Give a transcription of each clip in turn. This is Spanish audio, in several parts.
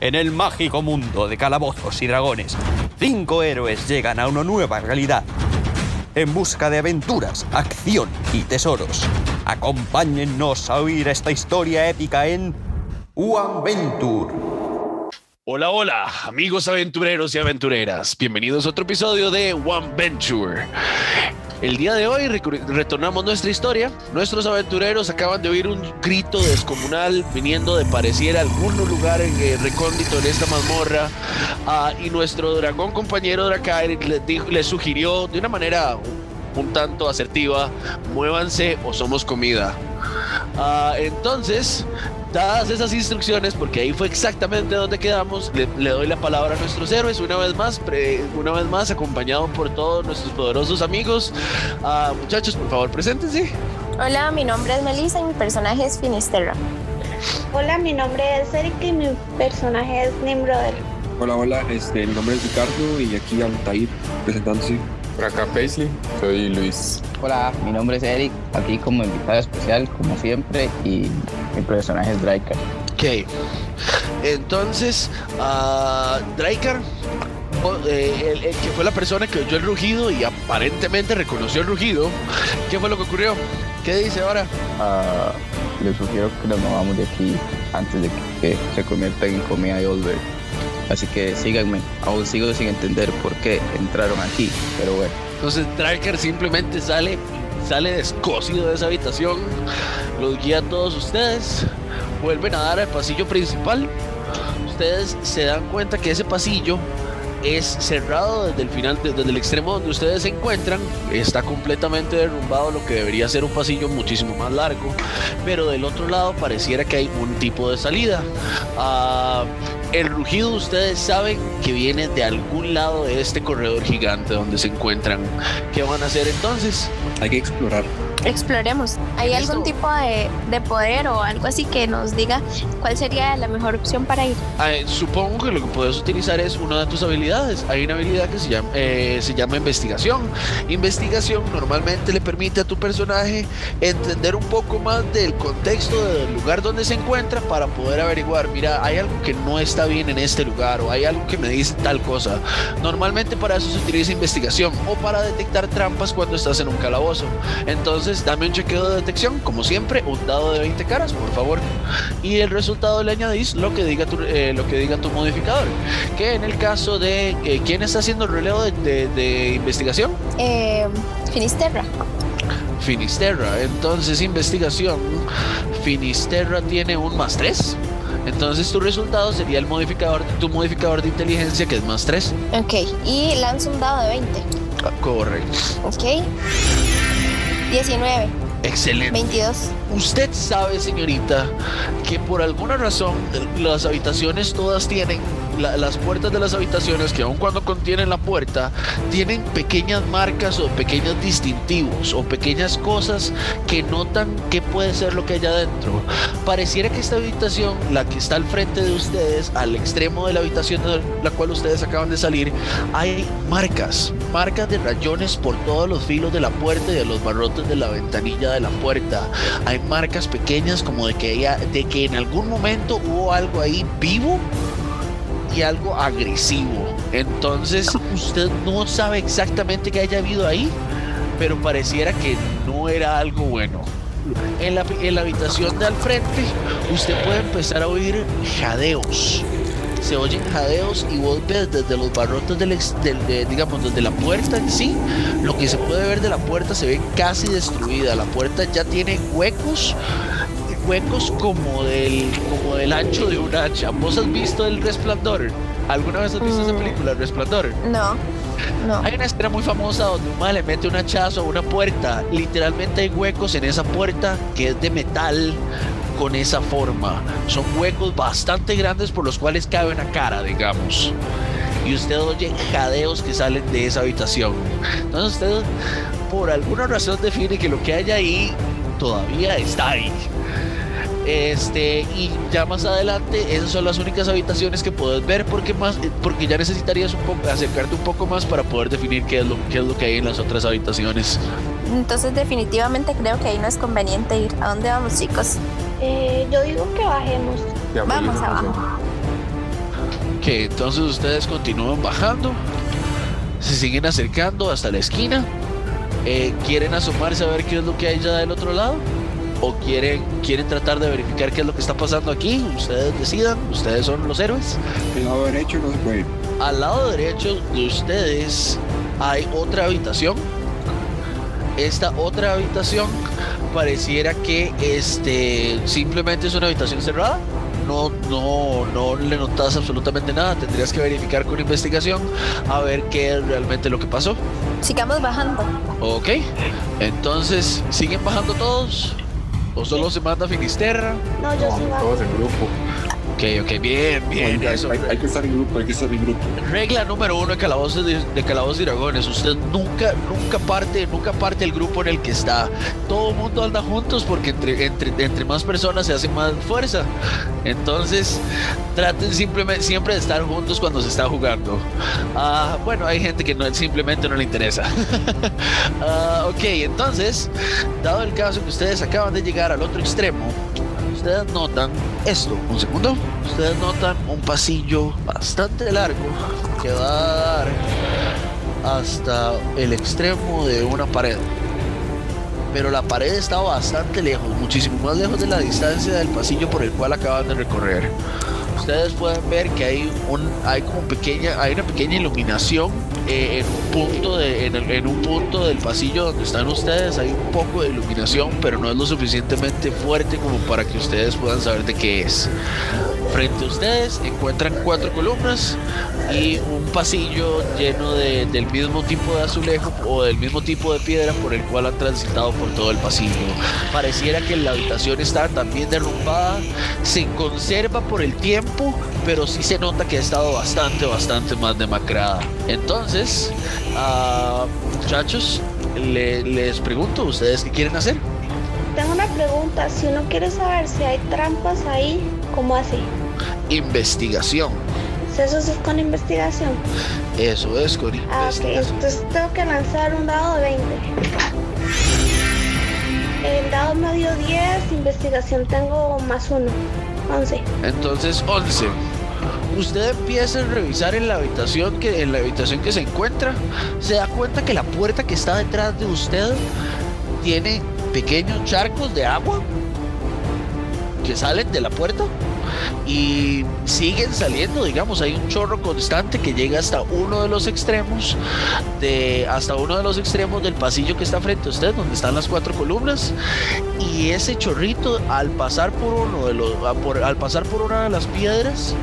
En el mágico mundo de calabozos y dragones, cinco héroes llegan a una nueva realidad. En busca de aventuras, acción y tesoros. Acompáñennos a oír esta historia épica en One Venture. Hola, hola, amigos aventureros y aventureras. Bienvenidos a otro episodio de One Venture. El día de hoy retornamos nuestra historia. Nuestros aventureros acaban de oír un grito descomunal viniendo de pareciera algún lugar en, eh, recóndito en esta mazmorra. Ah, y nuestro dragón compañero Dracaer les, les sugirió de una manera un tanto asertiva, muévanse o somos comida. Ah, entonces, dadas esas instrucciones, porque ahí fue exactamente donde quedamos, le, doy la palabra a nuestros héroes una vez más, una vez más acompañado por todos nuestros poderosos amigos. Ah, muchachos, por favor, preséntense. Hola, mi nombre es Melissa y mi personaje es Finisterra. Hola, mi nombre es Eric y mi personaje es Nimrod. Hola, hola, este, mi nombre es Ricardo y aquí Altair presentándose. Por acá Paisley, soy Luis. Hola, mi nombre es Eric, aquí como invitado especial, como siempre, y mi personaje es Draker. Ok, entonces, uh, el, que fue la persona que oyó el rugido y aparentemente reconoció el rugido, ¿qué fue lo que ocurrió? ¿Qué dice ahora? Uh, les sugiero que nos movamos de aquí antes de que se convierta en comida de Olver. Así que síganme. Aún sigo sin entender por qué entraron aquí, pero bueno. Entonces Tracker simplemente sale, sale descosido de esa habitación, los guía a todos ustedes, vuelven a dar al pasillo principal. Ustedes se dan cuenta que ese pasillo es cerrado desde el final, desde el extremo donde ustedes se encuentran. Está completamente derrumbado, lo que debería ser un pasillo muchísimo más largo. Pero del otro lado pareciera que hay un tipo de salida. Uh, el rugido ustedes saben que viene de algún lado de este corredor gigante donde se encuentran. ¿Qué van a hacer entonces? Hay que explorar exploremos. ¿Hay algún tipo de, de, poder o algo así que nos diga cuál sería la mejor opción para ir? Ah, supongo que lo que puedes utilizar es una de tus habilidades. Hay una habilidad que se llama, eh, se llama investigación. Investigación normalmente le permite a tu personaje entender un poco más del contexto del lugar donde se encuentra para poder averiguar, mira, hay algo que no está bien en este lugar o hay algo que me dice tal cosa. Normalmente para eso se utiliza investigación o para detectar trampas cuando estás en un calabozo. Entonces, dame un chequeo de detección, como siempre, un dado de 20 caras, por favor. Y el resultado le añadís lo que diga tu, eh, lo que diga tu modificador. Que en el caso de eh, quién está haciendo el relevo de, investigación? Eh, Finisterra. Finisterra. Entonces, investigación. Finisterra tiene un más 3. Entonces tu resultado sería el modificador, tu modificador de inteligencia que es más 3. Ok, y lanza un dado de 20. Ah, correcto. Ok. 19. Excelente. 22. Usted sabe, señorita, que por alguna razón las habitaciones todas tienen las puertas de las habitaciones que aun cuando contienen la puerta tienen pequeñas marcas o pequeños distintivos o pequeñas cosas que notan que puede ser lo que hay adentro. Pareciera que esta habitación, la que está al frente de ustedes, al extremo de la habitación de la cual ustedes acaban de salir, hay marcas, marcas de rayones por todos los filos de la puerta y de los barrotes de la ventanilla de la puerta. Hay marcas pequeñas como de que, de que en algún momento hubo algo ahí vivo y algo agresivo. Entonces usted no sabe exactamente qué haya habido ahí, pero pareciera que no era algo bueno. En la, en la habitación de al frente usted puede empezar a oír jadeos. Se oyen jadeos y vos ves desde los barrotes del, del digamos, desde la puerta en sí, lo que se puede ver de la puerta se ve casi destruida. La puerta ya tiene huecos huecos como del, como del ancho de un hacha. ¿Vos has visto El Resplandor? ¿Alguna vez has visto esa mm. película, El Resplandor? No. No. Hay una escena muy famosa donde un mal le mete un hachazo a una puerta. Literalmente hay huecos en esa puerta que es de metal con esa forma. Son huecos bastante grandes por los cuales cabe una cara, digamos. Y usted oye jadeos que salen de esa habitación. Entonces usted por alguna razón define que lo que hay ahí todavía está ahí. Este, y ya más adelante, esas son las únicas habitaciones que puedes ver porque más porque ya necesitarías un poco acercarte un poco más para poder definir qué es lo, qué es lo que hay en las otras habitaciones. Entonces definitivamente creo que ahí no es conveniente ir. ¿A dónde vamos, chicos? Eh, yo digo que bajemos. vamos abajo. Que entonces ustedes continúan bajando, se siguen acercando hasta la esquina. Eh, ¿Quieren asomarse a ver qué es lo que hay ya del otro lado? ¿O quieren, quieren tratar de verificar qué es lo que está pasando aquí? Ustedes decidan, ustedes son los héroes. El lado derecho no se puede. Al lado derecho de ustedes hay otra habitación. Esta otra habitación pareciera que este simplemente es una habitación cerrada. No, no, no le notas absolutamente nada. Tendrías que verificar con investigación a ver qué es realmente lo que pasó. Sigamos bajando. Ok. Entonces, ¿siguen bajando todos? ¿O solo se manda Finisterra? No, yo sí. Todos en grupo. Ok, ok, bien, bien. Oiga, Eso. hay, hay que estar en grupo, hay que estar en grupo. Regla número uno de Calabozos de, de Calabozos y Dragones. Usted nunca, nunca parte, nunca parte el grupo en el que está. Todo el mundo anda juntos porque entre, entre, entre más personas se hace más fuerza. Entonces, traten simplemente, siempre de estar juntos cuando se está jugando. Ah, bueno, hay gente que no, simplemente no le interesa. Ah, ok, entonces, dado el caso que ustedes acaban de llegar al otro extremo, ustedes notan esto. Un segundo. Ustedes notan un pasillo bastante largo que va a dar hasta el extremo de una pared. Pero la pared está bastante lejos, muchísimo más lejos de la distancia del pasillo por el cual acaban de recorrer. Ustedes pueden ver que hay un, hay como pequeña, hay una pequeña iluminación eh, en un punto de, en, el- en un punto del pasillo donde están ustedes. Hay un poco de iluminación, pero no es lo suficientemente fuerte como para que ustedes puedan saber de qué es. Frente a ustedes encuentran cuatro columnas y un pasillo lleno de- del mismo tipo de azulejo o del mismo tipo de piedra por el cual han transitado por todo el pasillo. Pareciera que la habitación está también derrumbada, se conserva por el tiempo, pero sí se nota que ha estado bastante, bastante más demacrada. Entonces, muchachos, le- les pregunto, ¿ustedes qué quieren hacer? Tengo una pregunta. Si uno quiere saber si hay trampas ahí, ¿cómo así? Investigación. Eso es con investigación. Eso es, con Ah, ok. Entonces tengo que lanzar un dado de 20. El dado me dio 10, investigación tengo más 1. 11. Entonces, 11. Usted empieza a revisar en la habitación que en la habitación que se encuentra, se da cuenta que la puerta que está detrás de usted tiene pequeños charcos de agua que salen de la puerta y siguen saliendo, digamos, hay un chorro constante que llega hasta uno de los extremos de hasta uno de los extremos del pasillo que está frente a usted, donde están las cuatro columnas y ese chorrito al pasar por uno de los al pasar por una de las piedras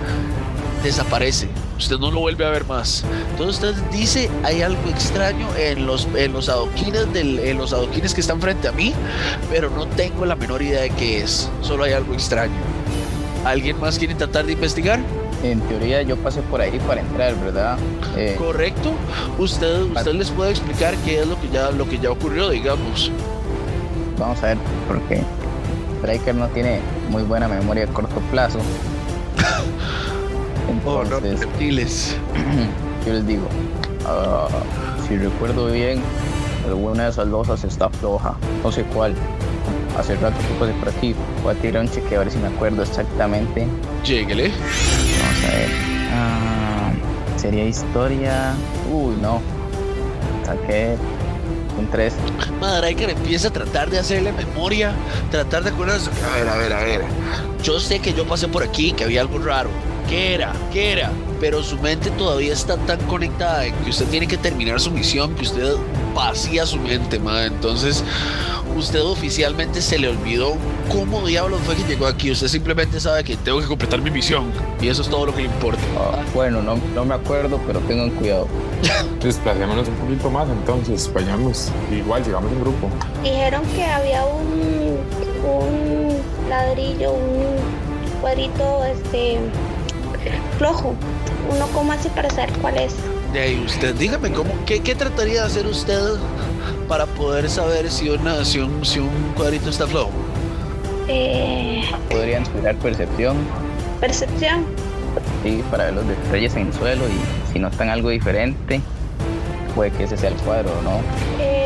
desaparece. Usted no lo vuelve a ver más. Entonces usted dice, hay algo extraño en los, en los adoquines del, en los adoquines que están frente a mí, pero no tengo la menor idea de qué es. Solo hay algo extraño. ¿Alguien más quiere tratar de investigar? En teoría yo pasé por ahí para entrar, ¿verdad? Eh, Correcto. Usted, usted les puede explicar qué es lo que ya, lo que ya ocurrió, digamos. vamos a ver, porque Striker no tiene muy buena memoria a corto plazo. Oh, no, Entonces, reptiles. yo les digo, ah, si recuerdo bien, alguna de esas losas está floja, no sé cuál. Hace rato que pasé por aquí, voy a tirar un cheque a ver si me acuerdo exactamente. Lléguele. Vamos a ver. Ah, sería historia. Uy, no. Saqué un 3. Madraiker empieza a tratar de hacerle memoria, tratar de acordarse. A ver, a ver, a ver. Yo sé que yo pasé por aquí, que había algo raro. ¿Qué era? ¿Qué era? Pero su mente todavía está tan conectada en que usted tiene que terminar su misión, que usted vacía su mente, madre. Entonces, usted oficialmente se le olvidó cómo diablos fue que llegó aquí. Usted simplemente sabe que tengo que completar mi misión. Y eso es todo lo que le importa. Ah, bueno, no, no me acuerdo, pero tengan cuidado. Desplacémonos un poquito más entonces, vayamos. Igual, llegamos en grupo. Dijeron que había un, un ladrillo, un cuadrito este flojo. Uno cómo hace para saber cuál es. De ahí usted, dígame, ¿cómo, qué, ¿qué trataría de hacer usted para poder saber si, una, si, un, si un cuadrito está flojo? Eh, Podrían tirar percepción percepción. sí, para ver los detalles en el suelo y si notan algo diferente, puede que ese sea el cuadro o no. Eh,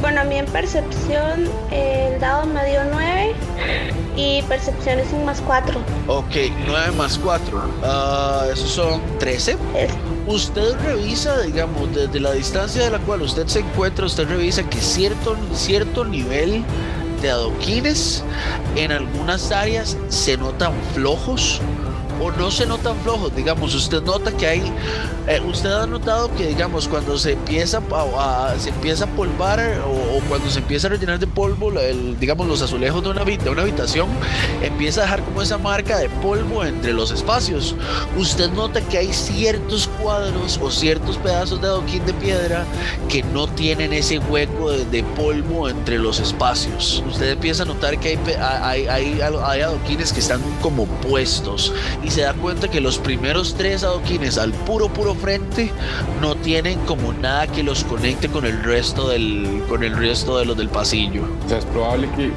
bueno, a mí en percepción el dado me dio 9 y percepción es un más 4. Ok, 9 más 4. Ah, esos son 13. Es, Usted revisa, digamos, desde la distancia de la cual usted se encuentra, usted revisa que cierto, cierto nivel de adoquines en algunas áreas se notan flojos o no se notan flojos, digamos, usted nota que hay, eh, usted ha notado que, digamos, cuando se empieza a, a- se empieza a polvar o, o cuando se empieza a rellenar de polvo, el- digamos, los azulejos de una, de una habitación, empieza a dejar como esa marca de polvo entre los espacios. Usted nota que hay ciertos cuadros o ciertos pedazos de adoquín de piedra que no tienen ese hueco de, polvo entre los espacios. Usted empieza a notar que hay, hay, hay, hay adoquines que están como puestos y se da cuenta que los primeros tres adoquines al puro puro frente no tienen como nada que los conecte con el resto del con el resto de los del pasillo. O sea, es probable que,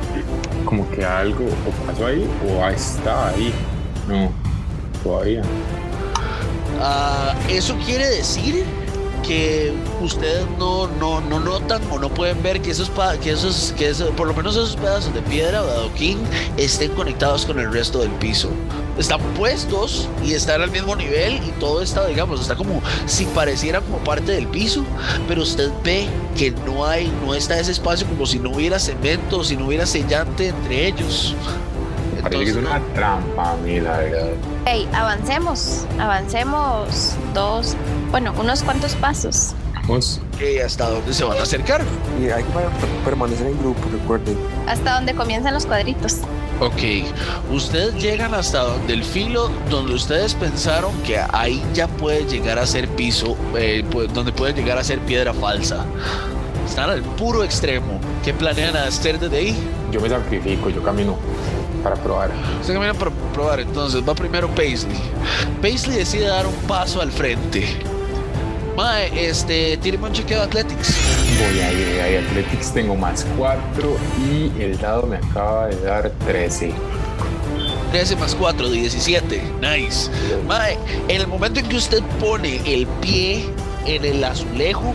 como que algo o pasó ahí o está ahí. No, todavía. Ah, eso quiere decir que ustedes no, no, no notan o no pueden ver que esos, que esos, que esos- por lo menos esos pedazos de piedra o de adoquín estén conectados con el resto del piso. Están puestos y están al mismo nivel y todo está, digamos, está como si pareciera como parte del piso, pero usted ve que no hay, no está ese espacio como si no hubiera cemento, si no hubiera sellante entre ellos. Parece que es Entonces, una trampa a mí, la verdad. Hey, avancemos, avancemos dos, bueno, unos cuantos pasos. Vamos. ¿qué- ¿Hasta dónde se van a acercar? Y hay que per- permanecer en grupo, recuerden. Hasta donde comienzan los cuadritos. Ok, ustedes llegan hasta donde el filo, donde ustedes pensaron que ahí ya puede llegar a ser piso, eh, pues, donde puede llegar a ser piedra falsa. Están al puro extremo. ¿Qué planean hacer desde ahí? Yo me sacrifico, yo camino para probar. Ustedes caminan para probar, entonces va primero Paisley. Paisley decide dar un paso al frente. Mae, este, tíreme un chequeo de Athletics. Voy a ir, a. Athletics tengo más 4 y el dado me acaba de dar 13. 13 más 4, 17. Nice. Mae, en el momento en que usted pone el pie en el azulejo,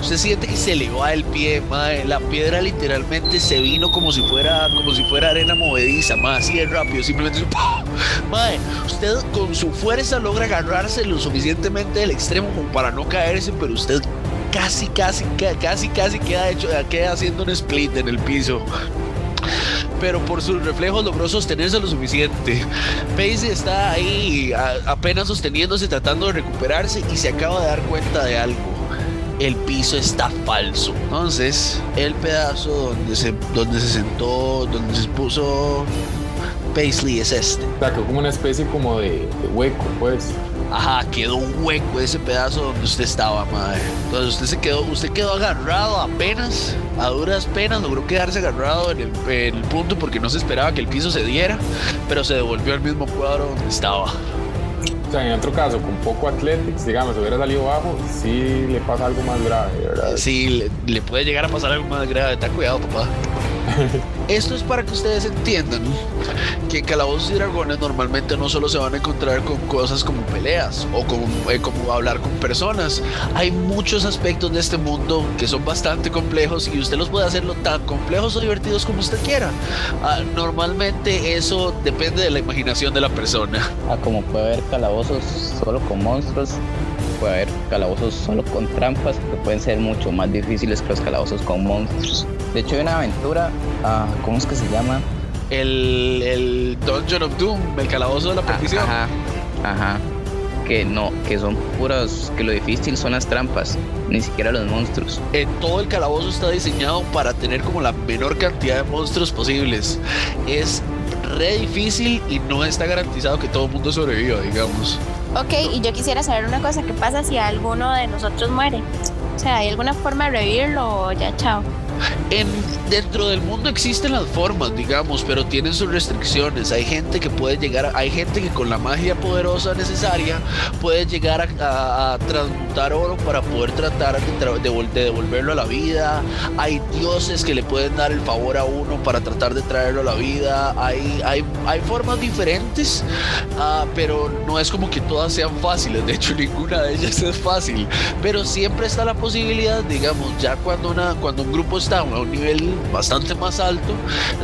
usted siente que se le va el pie, mae. La piedra literalmente se vino como si fuera, como si fuera arena movediza, mae, así de rápido, simplemente. Mae, usted con su fuerza logra agarrarse lo suficientemente del extremo como para no caerse, pero usted casi, casi, ca- casi, casi queda hecho, queda haciendo un split en el piso pero por sus reflejos logró sostenerse lo suficiente. Pace está ahí a- apenas sosteniéndose, tratando de recuperarse y se acaba de dar cuenta de algo. El piso está falso. Entonces, el pedazo donde se, donde se sentó, donde se puso Paisley es este. O sea, como una especie como de, de hueco, pues. Ajá, quedó un hueco ese pedazo donde usted estaba, madre. Entonces usted se quedó, usted quedó agarrado apenas, a duras penas, logró quedarse agarrado en el, en el punto porque no se esperaba que el piso se diera, pero se devolvió al mismo cuadro donde estaba. O sea, en otro caso, con poco athletics, digamos, si hubiera salido bajo, sí le pasa algo más grave, ¿verdad? Sí, le, le puede llegar a pasar algo más grave, ten cuidado, papá. Esto es para que ustedes entiendan que en Calabozos y Dragones normalmente no solo se van a encontrar con cosas como peleas o como, eh, como hablar con personas. Hay muchos aspectos de este mundo que son bastante complejos y usted los puede hacerlo tan complejos o divertidos como usted quiera. Ah, normalmente eso depende de la imaginación de la persona. Ah, como puede haber calabozos solo con monstruos, puede haber calabozos solo con trampas que pueden ser mucho más difíciles que los calabozos con monstruos. De hecho, hay una aventura, ah, ¿cómo es que se llama? El, el Dungeon of Doom, el calabozo de la Ah, perdición. Ajá, ajá. Que no, que son puras, que lo difícil son las trampas, ni siquiera los monstruos. En todo el calabozo está diseñado para tener como la menor cantidad de monstruos posibles. Es re difícil y no está garantizado que todo el mundo sobreviva, digamos. Ok, y yo quisiera saber una cosa, ¿qué pasa si alguno de nosotros muere? O sea, ¿hay alguna forma de revivirlo o ya chao? En, dentro del mundo existen las formas, digamos, pero tienen sus restricciones. Hay gente que puede llegar, a- hay gente que con la magia poderosa necesaria puede llegar a, a- a transmutar oro para poder tratar de, de de devolverlo a la vida. Hay dioses que le pueden dar el favor a uno para tratar de traerlo a la vida. Hay, hay, hay formas diferentes, ah, pero no es como que todas sean fáciles. De hecho, ninguna de ellas es fácil. Pero siempre está la posibilidad, digamos, ya cuando, una, cuando un grupo está a un nivel bastante más alto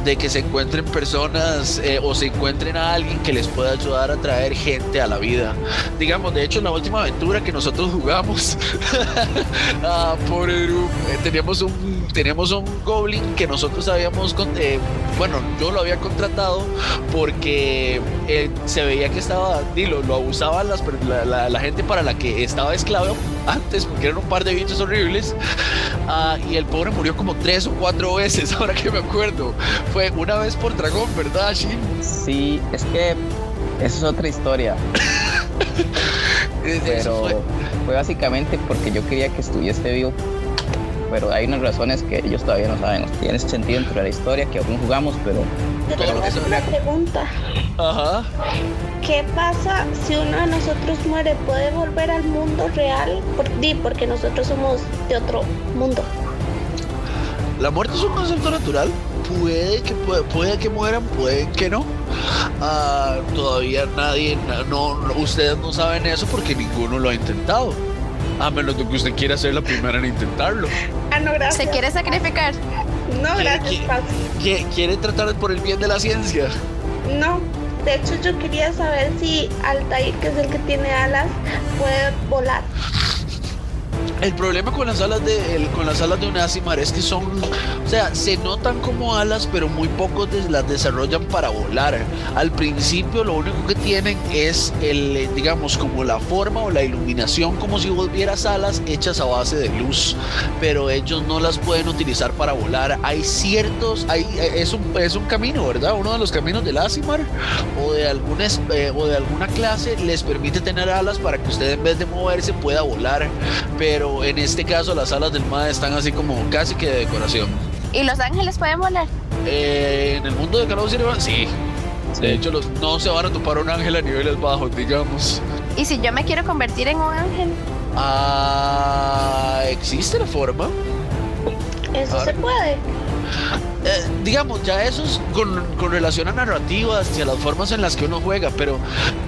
de que se encuentren personas eh, o se encuentren a alguien que les pueda ayudar a traer gente a la vida. Digamos, de hecho, en la última aventura que nosotros jugamos ah, eh, teníamos un teníamos un goblin que nosotros habíamos eh, bueno yo lo había contratado porque se veía que estaba lo, lo abusaban las, la, la, gente para la que estaba esclavo antes porque eran un par de bichos horribles. Ah, y el pobre murió como tres o cuatro veces ahora que me acuerdo. Fue una vez por dragón verdad Shin? sí es que esa es otra historia. Pero fue básicamente porque yo quería que estuviese vivo pero hay unas razones que ellos todavía no saben. Tiene sentido dentro de la historia que aún jugamos, pero... Pero una pregunta. Ajá. ¿Qué pasa si uno de nosotros muere? ¿Puede volver al mundo real? Por, porque nosotros somos de otro mundo. La muerte es un concepto natural. Puede que, puede, que mueran, puede que no. Ah, todavía nadie, no, ustedes no saben eso porque ninguno lo ha intentado. A menos de que usted quiera ser la primera en intentarlo. Ah, no, gracias. ¿Se quiere sacrificar? No, gracias, ¿Quiere, ¿Quiere tratar por el bien de la ciencia? No. De hecho, yo quería saber si Altair, que es el que tiene alas, puede volar. El problema con las alas de con las alas de un Asimar es que son, o sea, se notan como alas, pero muy pocos las desarrollan para volar. Al principio lo único que tienen es el, digamos, como la forma o la iluminación, como si volvieras alas hechas a base de luz, pero ellos no las pueden utilizar para volar. Hay ciertos, hay, es un, es un camino, ¿verdad? Uno de los caminos del Asimar o de alguna eh, o de alguna clase les permite tener alas para que usted en vez de moverse pueda volar, pero en este caso las alas del MAD están así como casi que de decoración. ¿Y los ángeles pueden volar? Eh, en el mundo de Calabozos y sí. De hecho, los, no se van a topar un ángel a niveles bajos, digamos. ¿Y si yo me quiero convertir en un ángel? Ah, ¿existe la forma? Eso se puede. Eh, digamos, ya eso es con, relación a narrativas y a las formas en las que uno juega, pero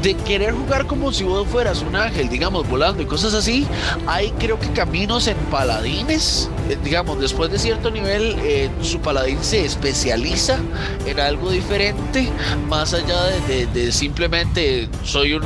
de querer jugar como si vos fueras un ángel, digamos, volando y cosas así, hay creo que caminos en paladines, eh, digamos, después de cierto nivel, eh, su paladín se especializa en algo diferente, más allá de, simplemente soy un,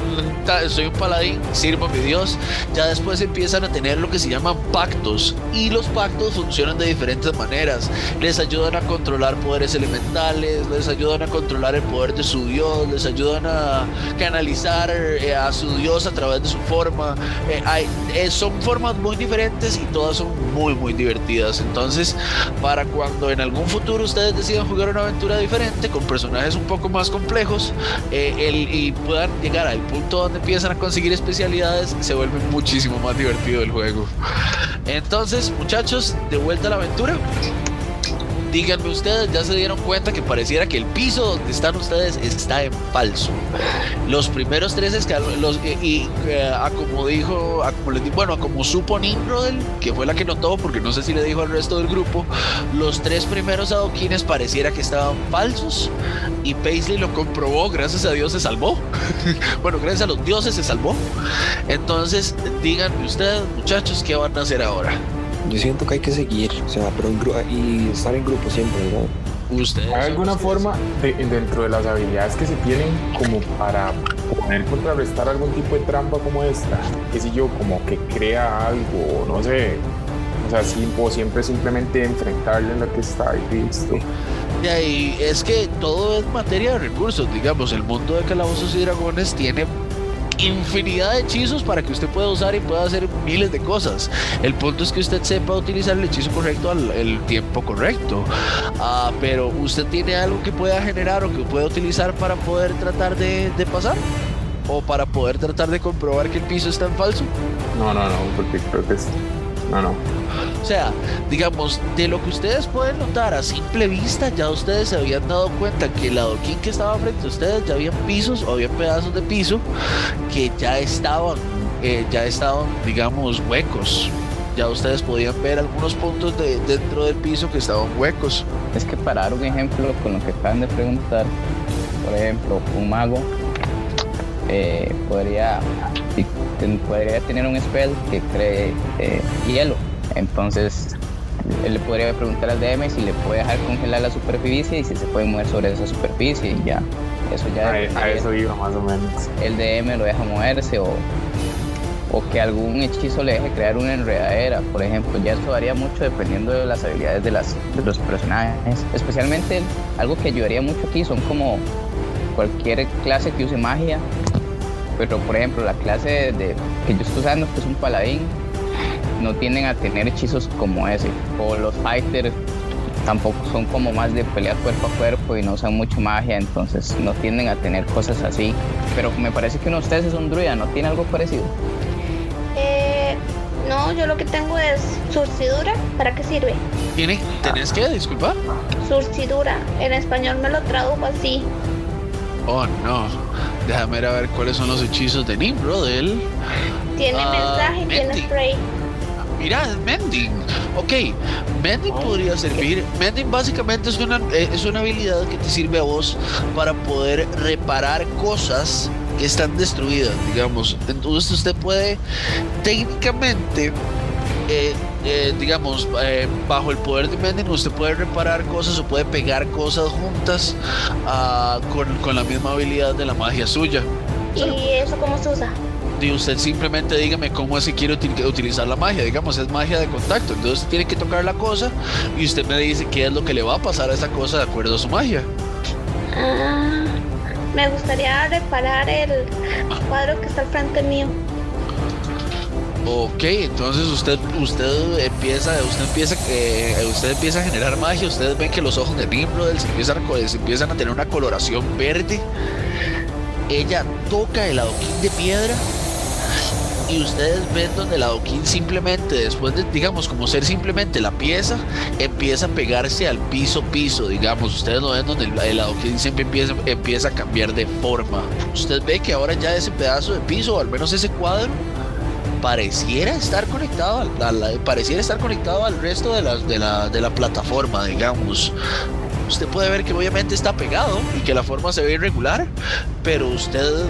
soy un paladín, sirvo a mi Dios, ya después empiezan a tener lo que se llaman pactos, y los pactos funcionan de diferentes maneras, les ayudan a controlar poderes elementales, les ayudan a controlar el poder de su dios, les ayudan a canalizar eh, a su dios a través de su forma. Eh, eh, son formas muy diferentes y todas son muy muy divertidas. Entonces, para cuando en algún futuro ustedes decidan jugar una aventura diferente con personajes un poco más complejos y puedan llegar al punto donde empiezan a conseguir especialidades, se vuelve muchísimo más divertido el juego. Entonces, muchachos, de vuelta a la aventura. Díganme ustedes, ya se dieron cuenta que pareciera que el piso donde están ustedes está en falso. Los primeros tres escalones, y, eh, a como dijo, a como bueno, a como supo Nimrodel, que fue la que notó, porque no sé si le dijo al resto del grupo, los tres primeros adoquines pareciera que estaban falsos y Paisley lo comprobó, gracias a Dios se salvó. bueno, gracias a los dioses se salvó. Entonces, díganme ustedes, muchachos, ¿qué van a hacer ahora? Yo siento que hay que seguir, o sea, pero y estar en grupo siempre, ¿verdad? ¿Hay alguna forma dentro de las habilidades que se tienen como para poder contrarrestar algún tipo de trampa como esta? Que si yo, como que crea algo, no sé. O sea, sí, o siempre simplemente enfrentarle lo que está y listo. Y es que todo es materia de recursos, digamos, el mundo de calabozos y dragones tiene infinidad de hechizos para que usted pueda usar y pueda hacer miles de cosas. El punto es que usted sepa utilizar el hechizo correcto al el tiempo correcto. Ah, pero usted tiene algo que pueda generar o que pueda utilizar para poder tratar de, de pasar o para poder tratar de comprobar que el piso está en falso. No, no, no, porque creo que es no, no. O sea, digamos, de lo que ustedes pueden notar a simple vista, ya ustedes se habían dado cuenta que el adoquín que estaba frente a ustedes ya habían pisos o había pedazos de piso que ya estaban, eh, ya estaban, digamos, huecos. Ya ustedes podían ver algunos puntos de, dentro del piso que estaban huecos. Es que para dar un ejemplo con lo que acaban de preguntar, por ejemplo, un mago eh, podría podría tener un spell que cree eh, hielo. Entonces, él le podría preguntar al DM si le puede dejar congelar la superficie y si se puede mover sobre esa superficie y ya. Eso ya. A, eso iba más o menos. El DM lo deja moverse o, o que algún hechizo le deje crear una enredadera, por ejemplo. Ya esto varía mucho dependiendo de las habilidades de, las, de los personajes. Especialmente algo que ayudaría mucho aquí son como cualquier clase que use magia. Pero por ejemplo la clase de, que yo estoy usando, que es un paladín, no tienden a tener hechizos como ese. O los fighters tampoco son como más de pelear cuerpo a cuerpo y no usan mucho magia, entonces no tienden a tener cosas así. Pero me parece que uno de ustedes es un druida, ¿no tiene algo parecido? Eh, no, yo lo que tengo es surcidura. ¿Para qué sirve? ¿Tiene? ¿Tenés qué? Disculpa. Surcidura. En español me lo tradujo así. Oh, no. Déjame ver cuáles son los hechizos de Nimrodel. Tiene uh, mensaje, tiene spray. Mira, Mending. Ok, Mending oh. podría servir. Mending básicamente es una, eh, es una habilidad que te sirve a vos para poder reparar cosas que están destruidas, digamos. Entonces usted puede técnicamente eh, eh, digamos, bajo el poder de Mending, usted puede reparar cosas o puede pegar cosas juntas uh, con, con, la misma habilidad de la magia suya. ¿Y eso cómo se usa? y usted simplemente dígame cómo es que quiere utilizar la magia. Digamos, es magia de contacto. Entonces tiene que tocar la cosa y usted me dice qué es lo que le va a pasar a esa cosa de acuerdo a su magia. Ah, me gustaría reparar el cuadro que está al frente mío. Ok, entonces usted usted empieza usted empieza eh, usted empieza a generar magia. Ustedes ven que los ojos de Nimrod se empiezan a, tener una coloración verde. Ella toca el adoquín de piedra y ustedes ven donde el adoquín simplemente, después de, digamos, como ser simplemente la pieza, empieza a pegarse al piso piso, digamos. Ustedes lo ven donde el, adoquín siempre empieza, empieza a cambiar de forma. Usted ve que ahora ya ese pedazo de piso, o al menos ese cuadro, pareciera estar conectado al, pareciera estar conectado al resto de la, de la, de la plataforma, digamos usted puede ver que obviamente está pegado y que la forma se ve irregular, pero usted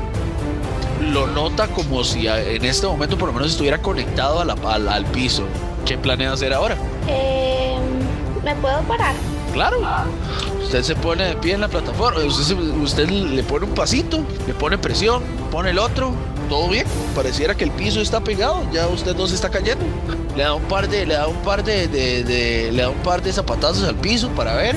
lo nota como si en este momento por lo menos estuviera conectado a la, al, piso. ¿Qué planea hacer ahora? Eh, ¿Me puedo parar? Claro. Usted se pone de pie en la plataforma, usted, usted le pone un pasito, le pone presión, pone el otro, todo bien. Pareciera que el piso está pegado, ya usted no se está cayendo. Le da un par de, le da un par de, de, le da un par de zapatazos al piso para ver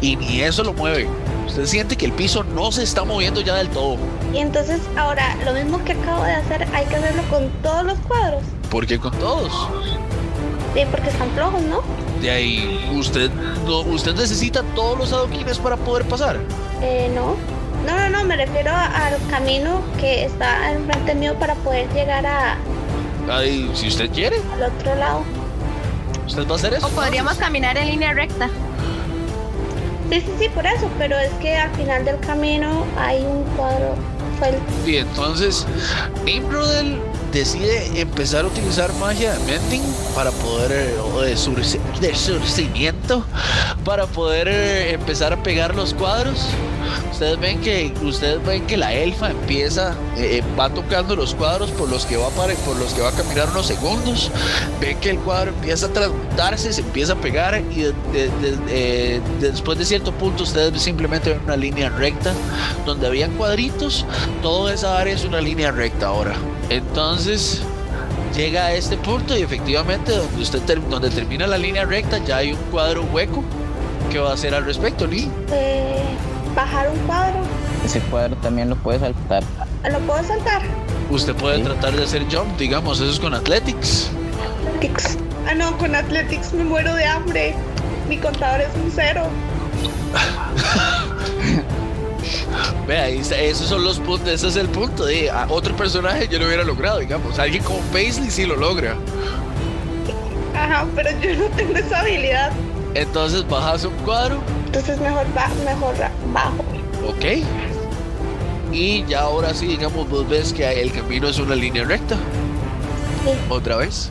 y ni eso lo mueve. Usted siente que el piso no se está moviendo ya del todo. Y entonces ahora, lo mismo que acabo de hacer, hay que hacerlo con todos los cuadros. ¿Por qué con todos? Sí, porque están flojos, ¿no? De ahí, ¿usted, no, ¿usted necesita todos los adoquines para poder pasar? Eh, no. No, no, no, me refiero al camino que está enfrente mío para poder llegar a... Ahí, si usted quiere. Al otro lado. ¿Usted va a hacer eso? O podríamos caminar en línea recta. Sí, sí, sí, por eso, pero es que al final del camino hay un cuadro suelto. Y entonces, Nimrodel decide empezar a utilizar magia de mending para poder, eh, o de, de surcimiento, para poder eh, empezar a pegar los cuadros. Ustedes ven que, ustedes ven que la elfa empieza, eh, va tocando los cuadros por los que va a por los que va a caminar unos segundos. Ven que el cuadro empieza a transmutarse, se empieza a pegar y después de cierto punto ustedes simplemente ven una línea recta donde había cuadritos. Toda esa área es una línea recta ahora. Entonces llega a este punto y efectivamente donde usted donde termina la línea recta ya hay un cuadro hueco. ¿Qué va a hacer al respecto, Lee? Eh, bajar un cuadro. Ese cuadro también lo puede saltar. ¿Lo puedo saltar? Usted puede tratar de hacer jump, digamos, eso es con Athletics. Athletics. Ah, no, con Athletics me muero de hambre. Mi contador es un cero. Vea, esos son los puntos, ese es el punto. De, a otro personaje yo lo hubiera logrado, digamos. Alguien como Paisley sí lo logra. Ajá, pero yo no tengo esa habilidad. Entonces bajas un cuadro. Entonces mejor, mejor bajo. Ok. Y ya ahora sí, digamos, vos ves que el camino es una línea recta. Sí. Otra vez.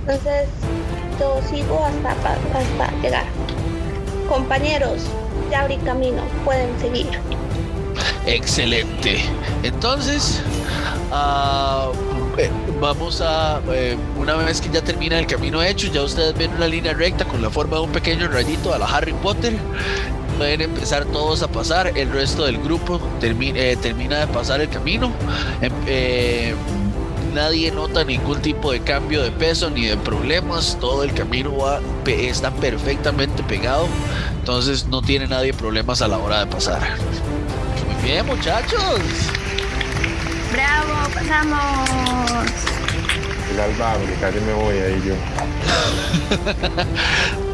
Entonces yo sigo hasta, hasta llegar. Compañeros, ya abrí camino, pueden seguir. Excelente. Entonces, uh, eh, vamos a, eh, una vez que ya termina el camino hecho, ya ustedes ven una línea recta con la forma de un pequeño rayito a la Harry Potter. Pueden empezar todos a pasar, el resto del grupo eh, termina de pasar el camino. Em, nadie nota ningún tipo de cambio de peso ni de problemas, todo el camino está perfectamente pegado, entonces no tiene nadie problemas a la hora de pasar. Muy bien muchachos. Bravo, pasamos. El alba, casi me voy ahí yo.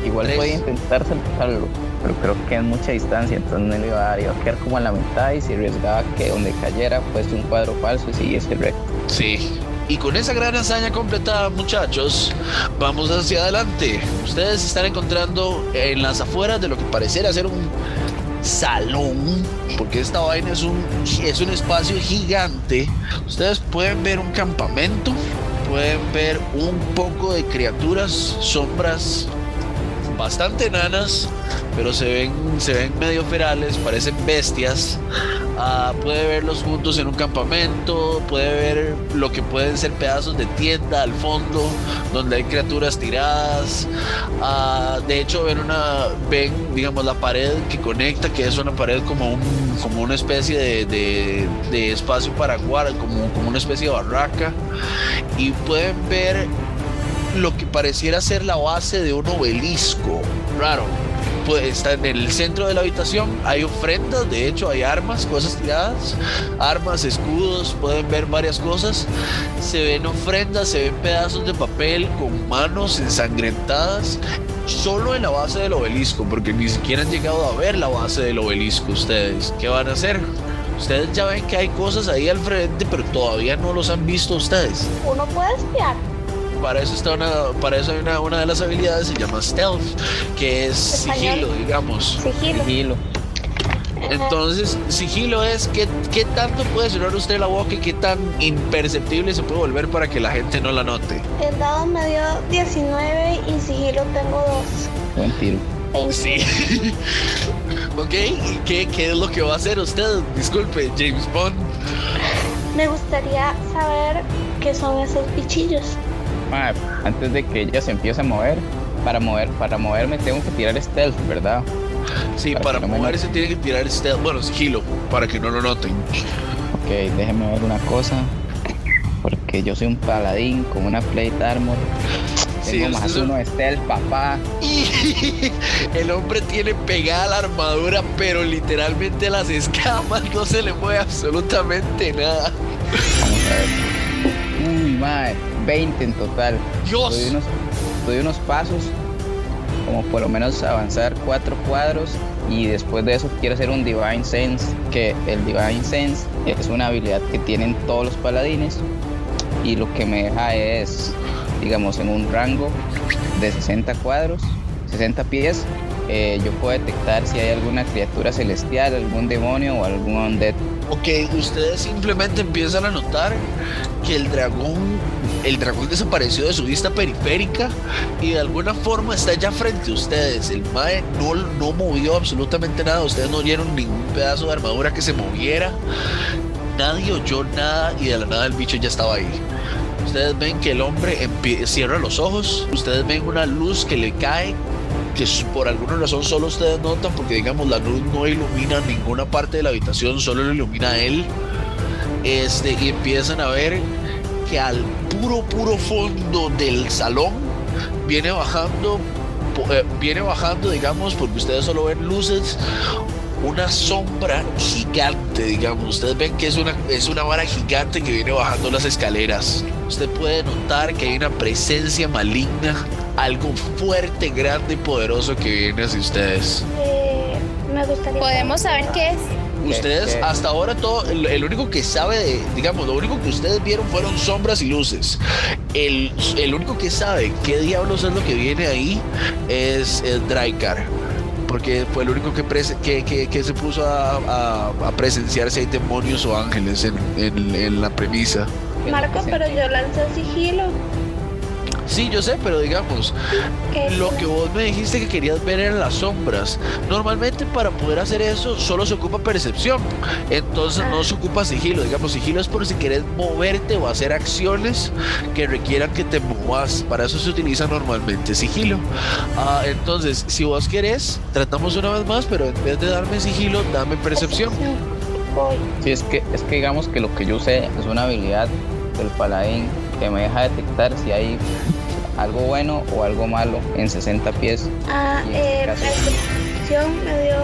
Igual voy a intentar saltarlo, pero creo que es mucha distancia, entonces no le iba a dar, iba a quedar como en la mitad y si arriesgaba que donde cayera fuese un cuadro falso y siguiese recto. Sí, y con esa gran hazaña completada, muchachos, vamos hacia adelante. Ustedes se están encontrando en las afueras de lo que pareciera ser un salón, porque esta vaina es un, es un espacio gigante. Ustedes pueden ver un campamento, pueden ver un poco de criaturas, sombras bastante enanas, pero se ven, se ven medio ferales, parecen bestias. Ah, puede verlos juntos en un campamento, puede ver lo que pueden ser pedazos de tienda al fondo, donde hay criaturas tiradas. Ah, de hecho, ven una, ven, digamos, la pared que conecta, que es una pared como, un, como una especie de, de, espacio para guardar, como, como una especie de barraca. Y pueden ver lo que pareciera ser la base de un obelisco. Raro. Pues está en el centro de la habitación, hay ofrendas, de hecho hay armas, cosas tiradas, armas, escudos, pueden ver varias cosas. Se ven ofrendas, se ven pedazos de papel con manos ensangrentadas, solo en la base del obelisco, porque ni siquiera han llegado a ver la base del obelisco ustedes. ¿Qué van a hacer? Ustedes ya ven que hay cosas ahí al frente, pero todavía no los han visto ustedes. Uno puede espiar para eso está una, para eso hay una, una de las habilidades se llama stealth, que es sigilo, digamos. Sigilo. Entonces, sigilo es que qué tanto puede cerrar usted la boca y qué tan imperceptible se puede volver para que la gente no la note. El dado me dio 19 y sigilo tengo 2. Buen tiro. Sí. ok, ¿Qué, ¿qué es lo que va a hacer usted? Disculpe, James Bond. Me gustaría saber qué son esos bichillos antes de que ella se empiece a mover, para mover, para moverme tengo que tirar stealth, ¿verdad? Sí, para, moverse tiene que tirar stealth, bueno, sigilo, para que no lo noten. Ok, déjenme ver una cosa. Porque yo soy un paladín con una plate armor. Tengo más uno de stealth, papá. El hombre tiene pegada la armadura, pero literalmente las escamas no se le mueve absolutamente nada. Vamos a ver. Uy, madre. 20 en total. Dios. Doy unos, pasos, como por lo menos avanzar cuatro cuadros y después de eso quiero hacer un Divine Sense, que el Divine Sense es una habilidad que tienen todos los paladines y lo que me deja es, digamos, en un rango de 60 cuadros, 60 pies, eh, yo puedo detectar si hay alguna criatura celestial, algún demonio o algún undead. Ok, ustedes simplemente empiezan a notar que el dragón, el dragón desapareció de su vista periférica y de alguna forma está ya frente a ustedes. El Mae no, no movió absolutamente nada, ustedes no oyeron ningún pedazo de armadura que se moviera, nadie oyó nada y de la nada el bicho ya estaba ahí. Ustedes ven que el hombre cierra los ojos, ustedes ven una luz que le cae que por alguna razón solo ustedes notan porque digamos la luz no ilumina ninguna parte de la habitación, solo lo ilumina él. Este, y empiezan a ver que al puro, puro fondo del salón viene bajando, eh, viene bajando, digamos, porque ustedes solo ven luces, una sombra gigante, digamos. Ustedes ven que es una, es una vara gigante que viene bajando las escaleras. Usted puede notar que hay una presencia maligna algo fuerte, grande y poderoso que viene hacia ustedes. Eh, me gustaría. ¿Podemos saber qué es? Ustedes hasta ahora todo, el, único que sabe de, digamos, lo único que ustedes vieron fueron sombras y luces. El, el único que sabe qué diablos es lo que viene ahí es el Draikar. Porque fue el único que, que, se puso a, a, presenciar si hay demonios o ángeles en la premisa. Marco, pero yo lancé sigilo. Sí, yo sé, pero digamos, lo que vos me dijiste que querías ver eran las sombras. Normalmente para poder hacer eso solo se ocupa percepción. Entonces no se ocupa sigilo. Digamos, sigilo es por si querés moverte o hacer acciones que requieran que te movas. Para eso se utiliza normalmente sigilo. Ah, entonces, si vos querés, tratamos una vez más, pero en vez de darme sigilo, dame percepción. Sí, es que, es que digamos que lo que yo sé es una habilidad del paladín que me deja detectar si hay algo bueno o algo malo en 60 pies. Ah, eh, percepción me dio,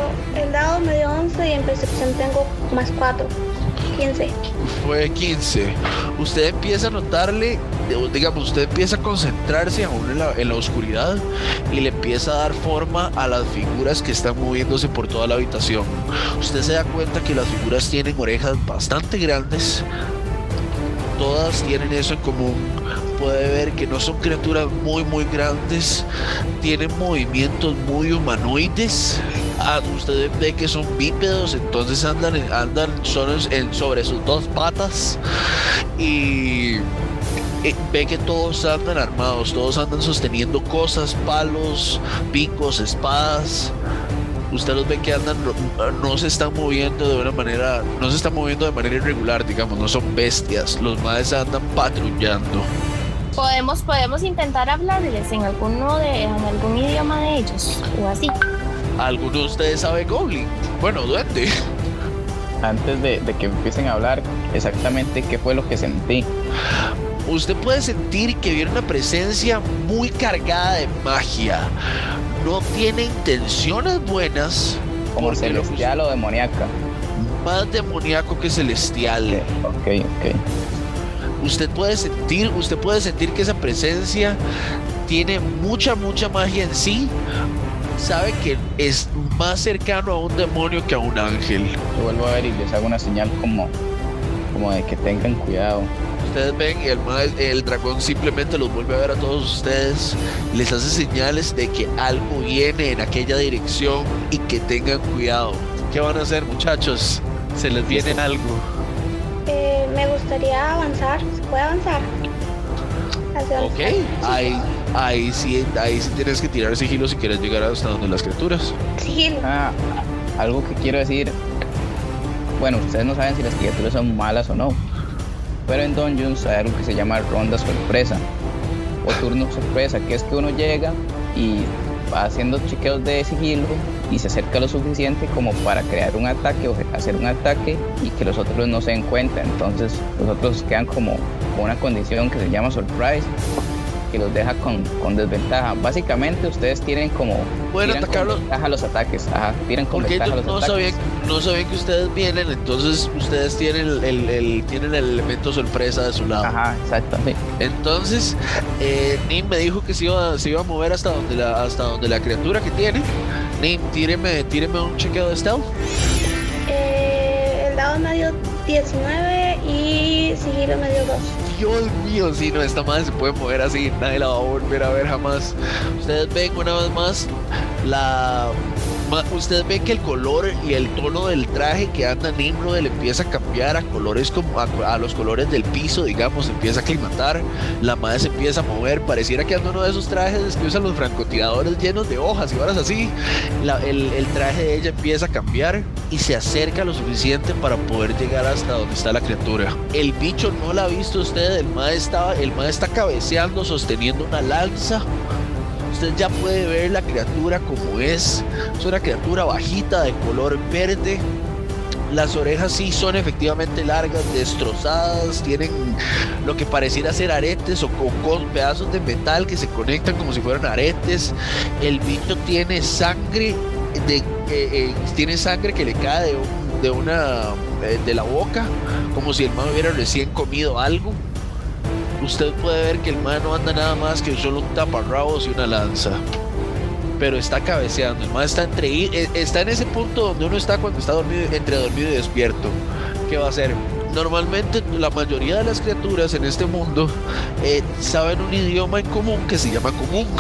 el dado me dio 11 y en percepción tengo más 4. 15. Fue 15. Usted empieza a notarle, digamos, usted empieza a concentrarse aún en la, en la oscuridad y le empieza a dar forma a las figuras que están moviéndose por toda la habitación. Usted se da cuenta que las figuras tienen orejas bastante grandes, todas tienen eso en común. Puede ver que no son criaturas muy muy grandes, tienen movimientos muy humanoides. Ah, usted ve que son bípedos, entonces andan, andan en, sobre sus dos patas y ve que todos andan armados, todos andan sosteniendo cosas, palos, picos, espadas usted los ve que andan, no, se están moviendo de una manera, no se están moviendo de manera irregular, digamos, no son bestias, los madres andan patrullando. Podemos, podemos intentar hablarles en alguno de, en algún idioma de ellos, o así. ¿Alguno de ustedes sabe Goblin? Bueno, duende. Antes de, de que empiecen a hablar, exactamente qué fue lo que sentí usted puede sentir que viene una presencia muy cargada de magia no tiene intenciones buenas. Como celestial o demoníaca. Más demoníaco que celestial. Ok, ok. Usted puede sentir, usted puede sentir que esa presencia tiene mucha, mucha magia en sí. Sabe que es más cercano a un demonio que a un ángel. Yo vuelvo a ver y les hago una señal como, como de que tengan cuidado ustedes ven y el, el dragón simplemente los vuelve a ver a todos ustedes, les hace señales de que algo viene en aquella dirección y que tengan cuidado. ¿Qué van a hacer muchachos? Se les viene algo. Eh, me gustaría avanzar, ¿se puede avanzar? ok, ahí, ahí, sí, ahí sí tienes que tirar sigilo si quieres llegar hasta donde las criaturas. Sigilo. Ah, algo que quiero decir, bueno, ustedes no saben si las criaturas son malas o no, pero en Dungeons hay algo que se llama ronda sorpresa o turno sorpresa, que es que uno llega y va haciendo chequeos de sigilo y se acerca lo suficiente como para crear un ataque o hacer un ataque y que los otros no se den cuenta. Entonces los otros quedan como una condición que se llama surprise que los deja con, con desventaja. Básicamente ustedes tienen como... Pueden atacarlos. Ventaja los ataques. Ajá, tienen con Porque ventaja no, los no Sabían, no sabían que ustedes vienen, entonces ustedes tienen el, el, tienen el elemento sorpresa de su lado. Ajá, exacto. Entonces, eh, Nim me dijo que se iba, se iba a mover hasta donde la, hasta donde la criatura que tiene. Nim, tíreme, tíreme un chequeo de stealth. Eh, el dado medio 19 y sigilo medio 2. Dios mío, si no, esta madre se puede mover así, nadie la va a volver a ver jamás. Ustedes ven una vez más la ustedes ven que el color y el tono del traje que anda Nimrod le empieza a cambiar a colores como a, los colores del piso, digamos, empieza a aclimatar, la madre se empieza a mover, pareciera que anda uno de esos trajes que usan los francotiradores llenos de hojas y horas así, el, traje de ella empieza a cambiar y se acerca lo suficiente para poder llegar hasta donde está la criatura. El bicho no la ha visto usted, el madre estaba, el madre está cabeceando, sosteniendo una lanza usted ya puede ver la criatura como es. Es una criatura bajita de color verde. Las orejas sí son efectivamente largas, destrozadas, tienen lo que pareciera ser aretes o con pedazos de metal que se conectan como si fueran aretes. El bicho tiene sangre de, eh, eh, tiene sangre que le cae de, una eh, de la boca, como si el man hubiera recién comido algo usted puede ver que el man no anda nada más que solo un taparrabos y una lanza. Pero está cabeceando, el man está entre eh, está en ese punto donde uno está cuando está dormido, entre dormido y despierto. ¿Qué va a hacer? Normalmente la mayoría de las criaturas en este mundo eh, saben un idioma en común que se llama común.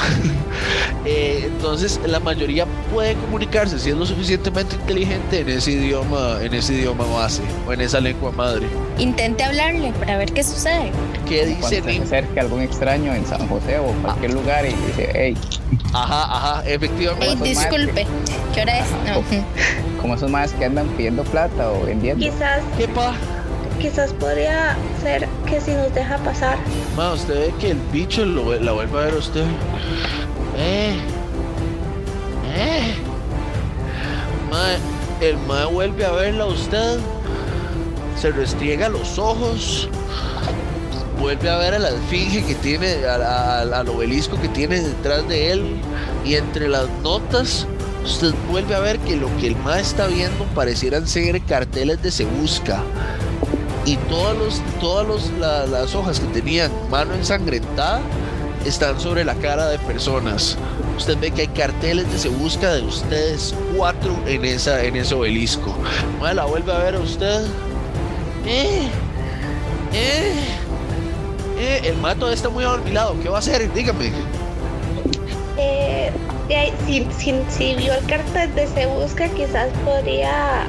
Eh, entonces la mayoría puede comunicarse si es lo suficientemente inteligente en ese idioma, en ese idioma base o en esa lengua madre. Intente hablarle para ver qué sucede. ¿Qué dice Cuando se acerque algún extraño en San José o cualquier lugar y dice, hey, Ajá, ajá, efectivamente. Pues, disculpe, ¿qué hora es? No. como esos más que andan pidiendo plata o vendiendo. Quizás, ¿Qué pa? Quizás podría ser que si nos deja pasar. Ma, usted ve que el bicho la vuelve a ver a usted. Eh. Eh. Ma, el ma vuelve a verla a usted. Se restriega los ojos. Vuelve a ver a la esfinge que tiene, al obelisco que tiene detrás de él. Y entre las notas, usted vuelve a ver que lo que el ma está viendo parecieran ser carteles de Se Busca y todas, los, todas los, la- las hojas que tenían mano ensangrentada están sobre la cara de personas. Usted ve que hay carteles de se busca de ustedes cuatro en, esa, en ese obelisco. Mae, la vuelve a ver a usted. Eh, eh, eh, el mato está muy adormilado. ¿Qué va a hacer? Dígame. Eh, si, si, si vio el cartel de Se Busca, quizás podría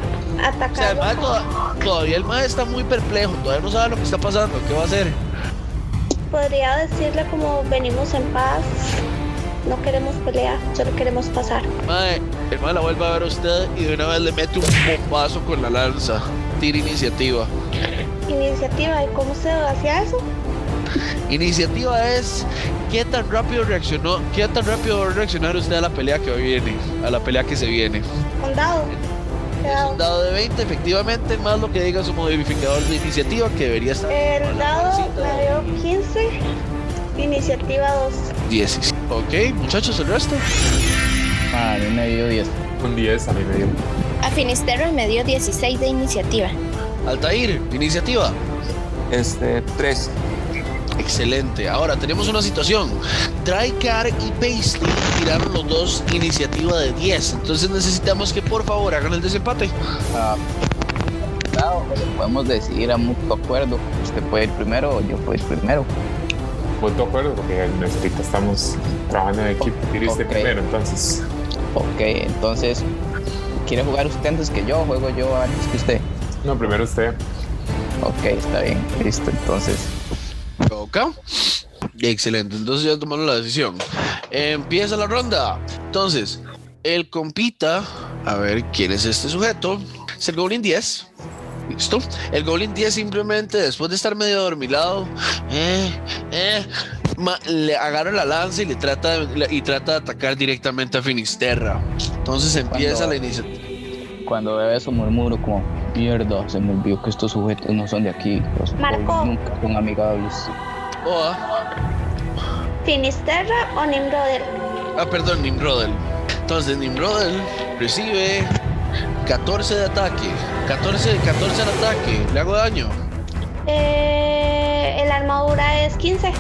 O sea, el mae toda- todavía el mae está muy perplejo. Todavía no sabe lo que está pasando. ¿Qué va a hacer? Podría decirle como venimos en paz, no queremos pelear, solo queremos pasar. Mae, el mae la vuelve a ver a usted y de una vez le mete un bombazo con la lanza. Tira iniciativa. Iniciativa, ¿y cómo se hacía eso? Iniciativa es qué tan rápido reaccionó, qué tan rápido va a reaccionar usted a la pelea que viene, a la pelea que se viene. Un dado. ¿Qué Es dado? un dado de 20, efectivamente, más lo que diga su modificador de iniciativa que debería estar. El dado me dio 15, iniciativa 2. 17. Ok, muchachos, el resto. Ah, a mí me dio 10. Un 10 a mí me dio. A Finisterre me dio 16 de iniciativa. Altair, iniciativa. Este, 3. Excelente. Ahora tenemos una situación. Drycar y Paisley tiraron los dos iniciativa de 10. Entonces necesitamos que por favor hagan el desempate. Ah, claro, podemos decidir a mutuo acuerdo. Usted puede ir primero o yo puedo ir primero. De acuerdo porque ahorita estamos trabajando en equipo. Tiriste Ok. primero, entonces. Ok, entonces, ¿quiere jugar usted antes que yo? ¿Juego yo antes que usted? No, primero usted. Ok, está bien, listo. Entonces, Excelente. Entonces ya tomaron la decisión. Empieza la ronda. Entonces, el compita. A ver quién es este sujeto. Es el Goblin 10. Listo. El Goblin 10 simplemente después de estar medio adormilado, eh, eh, ma- le agarra la lanza y le trata de, y trata de atacar directamente a Finisterra. Entonces empieza Cuando- la iniciativa. cuando veo eso murmuro como, mierda, se me olvidó que estos sujetos no son de aquí. Los Marco. nunca son amigables. Finisterra o Nimrodel. Ah, perdón, Nimrodel. Entonces, Nimrodel recibe 14 de ataque. 14, 14 al ataque. Le hago daño. Eh, la armadura es 15.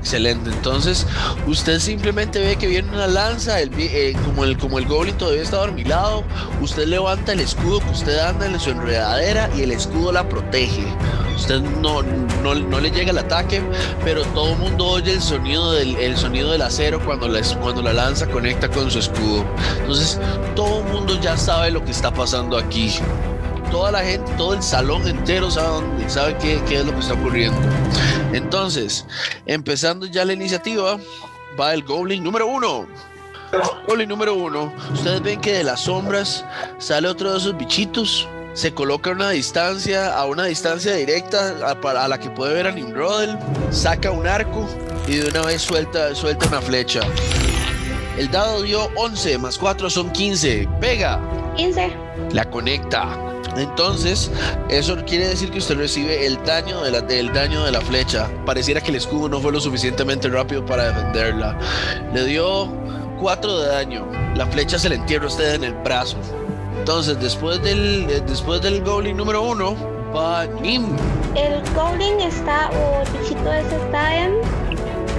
Excelente. Entonces, usted simplemente ve que viene una lanza, el eh, como, el, como el goblin todavía está dormilado, usted levanta el escudo que usted anda en su enredadera y el escudo la protege. Usted no, no, no le llega el ataque, pero todo el mundo oye el sonido del, el sonido del acero cuando la, cuando la lanza conecta con su escudo. Entonces, todo el mundo ya sabe lo que está pasando aquí. Toda la gente, todo el salón entero sabe, sabe qué, qué es lo que está ocurriendo. Entonces, empezando ya la iniciativa, va el Goblin número uno. Goblin número uno. Ustedes ven que de las sombras sale otro de esos bichitos. Se coloca a una distancia, a una distancia directa a, la que puede ver a Nimrodel. Saca un arco y de una vez suelta, suelta una flecha. El dado dio 11, más 4 son 15. Pega 15. la conecta. Entonces, eso quiere decir que usted recibe el daño de la, del daño de la flecha. Pareciera que el escudo no fue lo suficientemente rápido para defenderla. Le dio 4 de daño. La flecha se le entierra a usted en el brazo. Entonces, después del, eh, después del Goblin número 1, va Nim. El Goblin está, o el bichito ese está en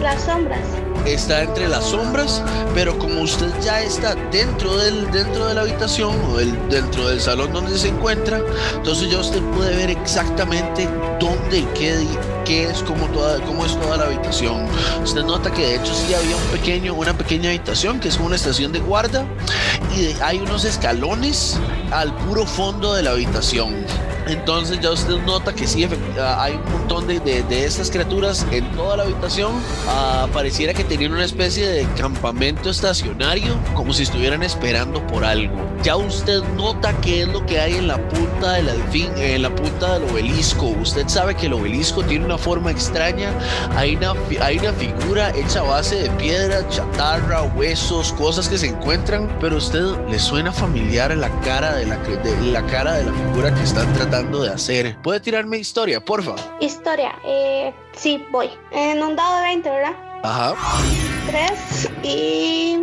las sombras. Está entre las sombras, pero como usted ya está dentro del dentro de la habitación o el, dentro del salón donde se encuentra, entonces ya usted puede ver exactamente dónde y qué, es como toda cómo es toda la habitación. Usted nota que de hecho sí había un pequeño una pequeña habitación que es una estación de guarda y hay unos escalones al puro fondo de la habitación. Entonces ya usted nota que sí, ah, hay un montón de, de, estas criaturas en toda la habitación. Uh, pareciera que tenían una especie de campamento estacionario, como si estuvieran esperando por algo. Ya usted nota qué es lo que hay en la punta del alfín, en la punta del obelisco. Usted sabe que el obelisco tiene una forma extraña. Hay una, hay una figura hecha a base de piedra, chatarra, huesos, cosas que se encuentran, pero a usted le suena familiar la cara de la, de, la cara de la figura que están tratando de hacer. ¿Puede tirarme historia, porfa? Historia, eh, sí, voy. En un dado de 20, ¿verdad? Ajá. 3 y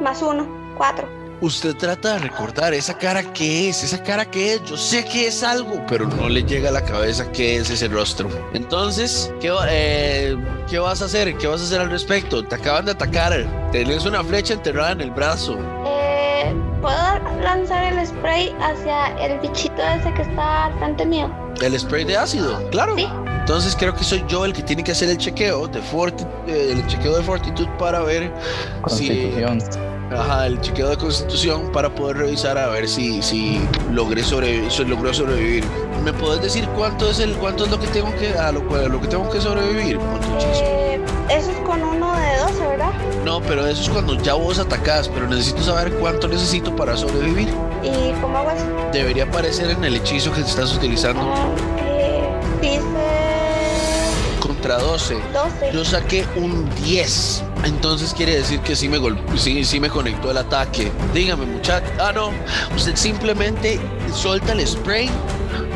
más 1, 4. Usted trata de recordar esa cara que es, esa cara que es. Yo sé que es algo, pero no le llega a la cabeza qué es ese rostro. Entonces, ¿qué, eh, ¿qué vas a hacer? ¿Qué vas a hacer al respecto? Te acaban de atacar. Tenés una flecha enterrada en el brazo. ¿Puedo lanzar el spray hacia el bichito ese que está frente mío? ¿El spray de ácido? Claro. Sí. Entonces creo que soy yo el que tiene que hacer el chequeo de eh, el chequeo de fortitud para ver Constitución. si ajá, el chequeo de constitución para poder revisar a ver si si logré sobrevivir, logró sobrevivir. ¿Me puedes decir cuánto es el cuánto es lo que tengo que a lo, lo que tengo que sobrevivir eso es con uno de 12, ¿verdad? No, pero eso es cuando ya vos atacás, pero necesito saber cuánto necesito para sobrevivir. ¿Y cómo hago eso? Debería aparecer en el hechizo que estás utilizando. Ah, eh, dice... Contra 12. 12. Yo saqué un 10. Entonces quiere decir que sí me, sí, sí me conectó el ataque. Dígame, muchacho. Ah, no. Usted simplemente suelta el spray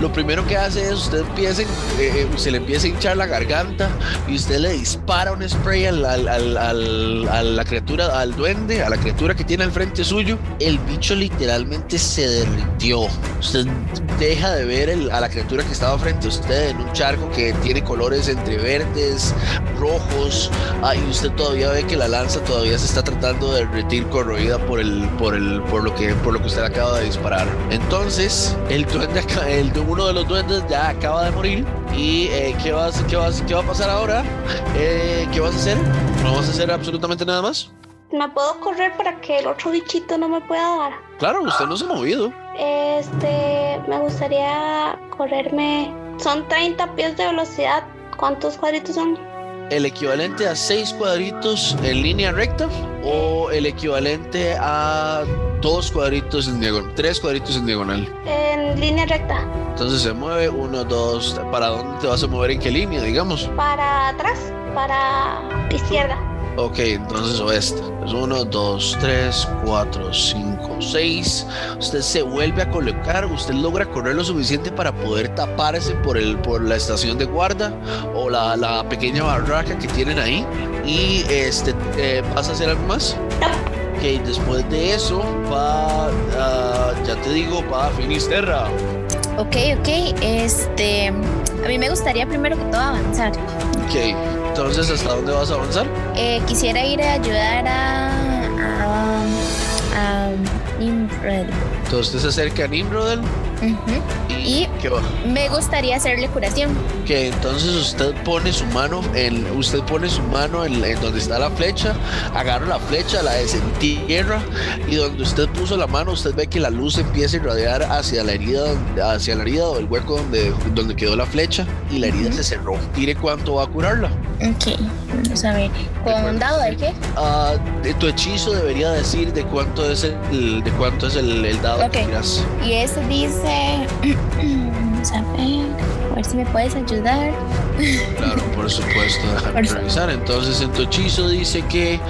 lo primero que hace es usted empieza, eh, se le empieza a hinchar la garganta y usted le dispara un spray al, al, a la criatura, al duende, a la criatura que tiene al frente suyo. El bicho literalmente se derritió. Usted deja de ver a la criatura que estaba frente a usted en un charco que tiene colores entre verdes, rojos, ah, y usted todavía ve que la lanza todavía se está tratando de derretir corroída por el, por el, por lo que, por lo que usted acaba de disparar. Entonces, el duende, el duende uno de los duendes ya acaba de morir. ¿Y eh, ¿qué, vas, qué, vas, qué va a pasar ahora? Eh, ¿Qué vas a hacer? ¿No vas a hacer absolutamente nada más? ¿Me puedo correr para que el otro bichito no me pueda dar? Claro, usted no se ha movido. Este, me gustaría correrme. Son 30 pies de velocidad. ¿Cuántos cuadritos son? El equivalente a 6 cuadritos en línea recta o el equivalente a dos cuadritos en diagonal, tres cuadritos en diagonal. En línea recta. Entonces se mueve uno, dos. ¿Para dónde te vas a mover? ¿En qué línea, digamos? Para atrás, para izquierda. Ok, entonces oeste. Es uno, dos, tres, cuatro, cinco, seis. Usted se vuelve a colocar, usted logra correr lo suficiente para poder taparse por, el, por la estación de guarda o la, la pequeña barraca que tienen ahí. Y este, eh, ¿vas a hacer algo más? Ok, después de eso va, uh, ya te digo, va a Finisterra. Ok, ok. Este, a mí me gustaría primero que todo avanzar. Ok, entonces, ¿hasta dónde vas a avanzar? Eh, quisiera ir a ayudar a, a, a Nimrod. Entonces se acerca a Y, me gustaría hacerle curación. Que entonces usted pone su mano en, usted pone su mano en, donde está la flecha, agarra la flecha, la desentierra y donde usted puso la mano, usted ve que la luz empieza a irradiar hacia la herida, hacia la herida o el hueco donde, donde quedó la flecha y la herida se cerró. Tire cuánto va a curarla. Ok, vamos a ver. ¿Con un dado de qué? Uh, de tu hechizo debería decir de cuánto es el, de cuánto es el, el dado que tiras. Y eso dice. Vamos a ver. A ver si me puedes ayudar. Claro, por supuesto, déjame revisar. Entonces, en tu hechizo dice que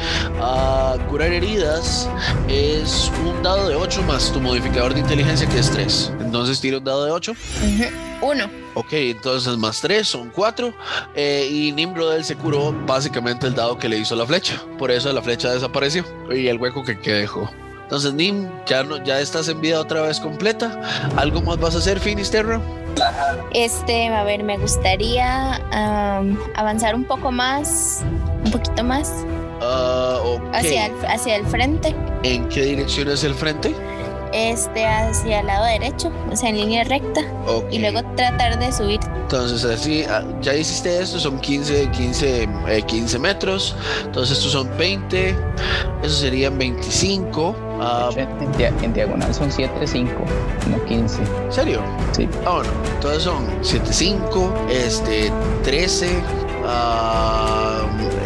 uh, curar heridas es un dado de 8 más tu modificador de inteligencia que es 3. Entonces, tira un dado de 8. Uno. Ok, entonces más 3 son 4. Eh, y Nimrodel se curó básicamente el dado que le hizo la flecha. Por eso la flecha desapareció y el hueco que, que dejó. Entonces, Nim, ya, no, ya estás en vida otra vez completa. ¿Algo más vas a hacer, Finisterra? Este, a ver, me gustaría avanzar un poco más, un poquito más. Ah, hacia, el, hacia el frente. ¿En qué dirección es el frente? este hacia el lado derecho, o sea, en línea recta. Y luego tratar de subir. Entonces, así, ah, ya hiciste esto, son 15, 15, 15 metros. Entonces, estos son 20, eso serían 25. Ah, en, diagonal son 7, 5, no 15. ¿En serio? Sí. Ah, bueno, entonces son 7, 5, este, 13.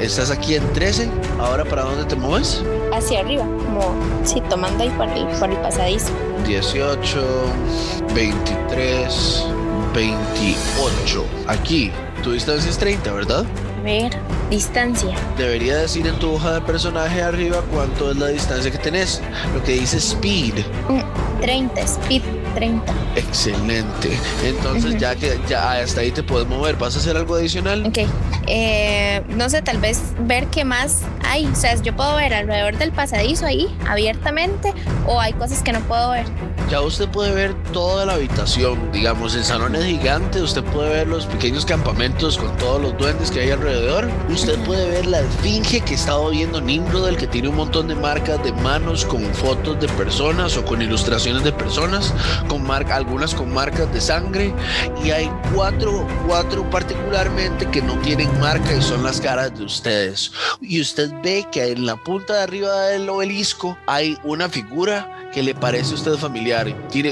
estás aquí en 13. Ahora, ¿para dónde te mueves? hacia arriba, como si tomando ahí por el, por el pasadizo. 18, 23, 28. Aquí, tu distancia es 30, ¿verdad? Ver, distancia. Debería decir en tu hoja de personaje arriba cuánto es la distancia que tenés. Lo que dice speed. 30, mm, speed 30. Excelente. Entonces, ya que ya hasta ahí te puedes mover, ¿vas a hacer algo adicional? Ok. Eh, no sé, tal vez ver qué más hay. O sea, yo puedo ver alrededor del pasadizo ahí abiertamente o hay cosas que no puedo ver. Ya usted puede ver toda la habitación, digamos, el salón es gigante, usted puede ver los pequeños campamentos con todos los duendes que hay alrededor, usted puede ver la esfinge que estaba viendo Nimrod, el que tiene un montón de marcas de manos con fotos de personas o con ilustraciones de personas, con algunas con marcas de sangre y hay cuatro, cuatro particularmente que no tienen marca y son las caras de ustedes. Y usted ve que en la punta de arriba del obelisco hay una figura que le parece a usted familiar.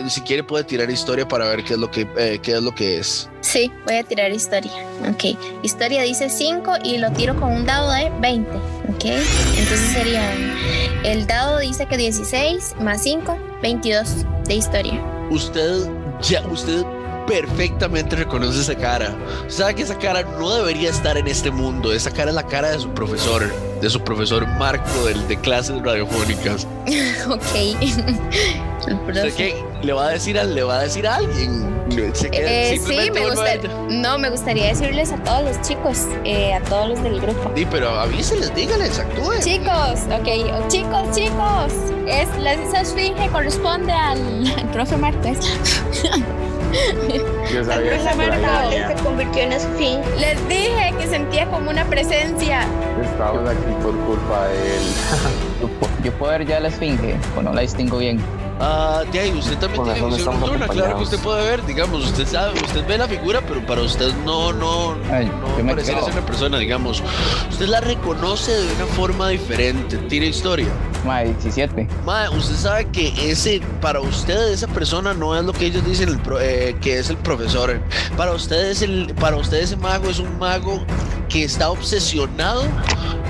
Si quiere puede tirar historia para ver qué es lo que, eh, qué es, lo que es. Sí, voy a tirar historia. Ok, historia dice 5 y lo tiro con un dado de 20. Ok, entonces serían, el dado dice que 16 más 5, 22 de historia usted ya, usted perfectamente reconoce esa cara. Sabe que esa cara no debería estar en este mundo. Esa cara es la cara de su profesor, de su profesor Marco del, de clases radiofónicas. ok. Qué? ¿Le va a decir a, le va a decir a alguien? Eh, sí, me gustaría. No, me gustaría decirles a todos los chicos, eh, a todos los del grupo. Sí, pero avíseles, díganles, actúen. Chicos, ok, chicos, chicos. Es, la, esa esfinge corresponde al, profe Martes. Yo sabía que se convirtió en esfinge. Les dije que sentía como una presencia. Estamos aquí por culpa de él. yo, puedo ver ya la esfinge, o no la distingo bien. Ah, de ahí, usted también tiene visión nocturna, claro que usted puede ver, digamos, usted sabe, usted ve la figura, pero para usted no, no, no pareciera ser una persona, digamos. Usted la reconoce de una forma diferente. Tira historia. Mae, 17. Mae, usted sabe que ese, para usted, esa persona no es lo que ellos dicen eh, que es el profesor. Para ustedes, el, para usted ese mago es un mago que está obsesionado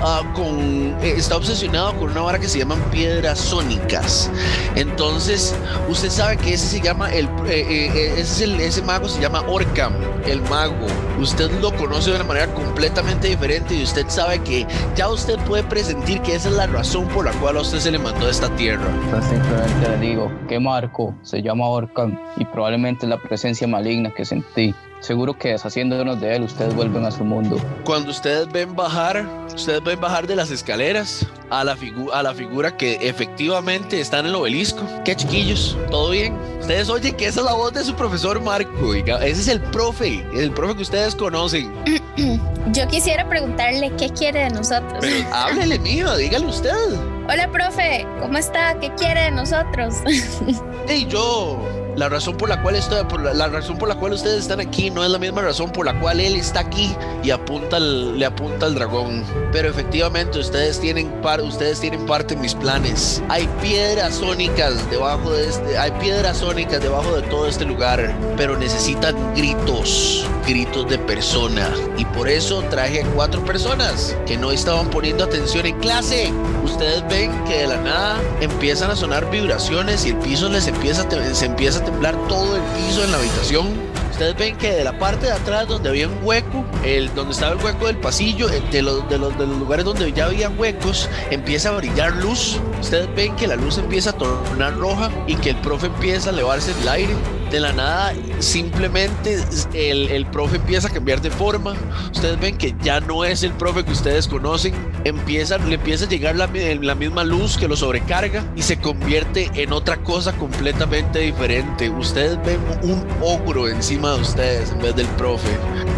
Ah, con, eh, está obsesionado con una vara que se llaman piedras sónicas. Entonces, usted sabe que ese se llama, el, eh, eh, ese, ese mago se llama Orcam, el mago. Usted lo conoce de una manera completamente diferente y usted sabe que ya usted puede presentir que esa es la razón por la cual a usted se le mandó a esta tierra. simplemente le digo que Marco se llama Orcam y probablemente la presencia maligna que sentí. Seguro que deshaciéndonos de él, ustedes vuelven a su mundo. Cuando ustedes ven bajar, ustedes ven bajar de las escaleras a la, a la figura que efectivamente está en el obelisco. Qué chiquillos, todo bien. Ustedes oyen que esa es la voz de su profesor Marco. Ese es el profe, el profe que ustedes conocen. Yo quisiera preguntarle qué quiere de nosotros. Pero háblele, mío, dígale usted. Hola, profe, ¿cómo está? ¿Qué quiere de nosotros? Y yo la razón por la cual estoy, la, razón por la cual ustedes están aquí no es la misma razón por la cual él está aquí y le apunta al dragón. Pero efectivamente ustedes tienen par, ustedes tienen parte en mis planes. Hay piedras sónicas debajo de este, hay piedras sónicas debajo de todo este lugar, pero necesitan gritos, gritos de persona. Y por eso traje a cuatro personas que no estaban poniendo atención en clase. Ustedes ven que de la nada empiezan a sonar vibraciones y el piso les empieza, empieza temblar todo el piso en la habitación. Ustedes ven que de la parte de atrás donde había un hueco, el, donde estaba el hueco del pasillo, de los, de, los, de los lugares donde ya había huecos, empieza a brillar luz. Ustedes ven que la luz empieza a tornar roja y que el profe empieza a elevarse el aire de la nada simplemente el, el profe empieza a cambiar de forma. Ustedes ven que ya no es el profe que ustedes conocen. Empieza, le empieza a llegar la, la misma luz que lo sobrecarga y se convierte en otra cosa completamente diferente. Ustedes ven un ogro encima de ustedes en vez del profe.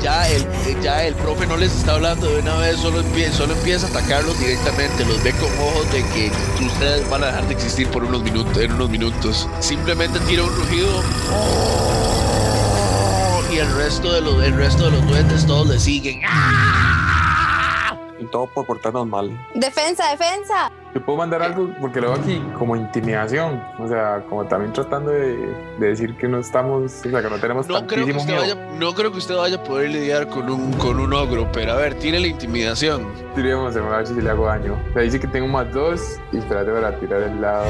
Ya el, ya el profe no les está hablando de una vez, solo empieza, solo empieza a atacarlos directamente. Los ve con ojos de que ustedes van a dejar de existir por unos minutos, en unos minutos. Simplemente tira un rugido. Y el resto de los, el resto de los duendes todos le siguen. Y todo por portarnos mal. Defensa, defensa. Yo puedo mandar algo porque lo veo aquí como intimidación, o sea, como también tratando de, de decir que no estamos, o sea, que no tenemos no creo que usted miedo. vaya, No creo que usted vaya a poder lidiar con un, con un ogro, pero a ver, tiene la intimidación. Tiremos, a ver si le hago daño. O sea, dice que tengo más dos y espérate para tirar el lado.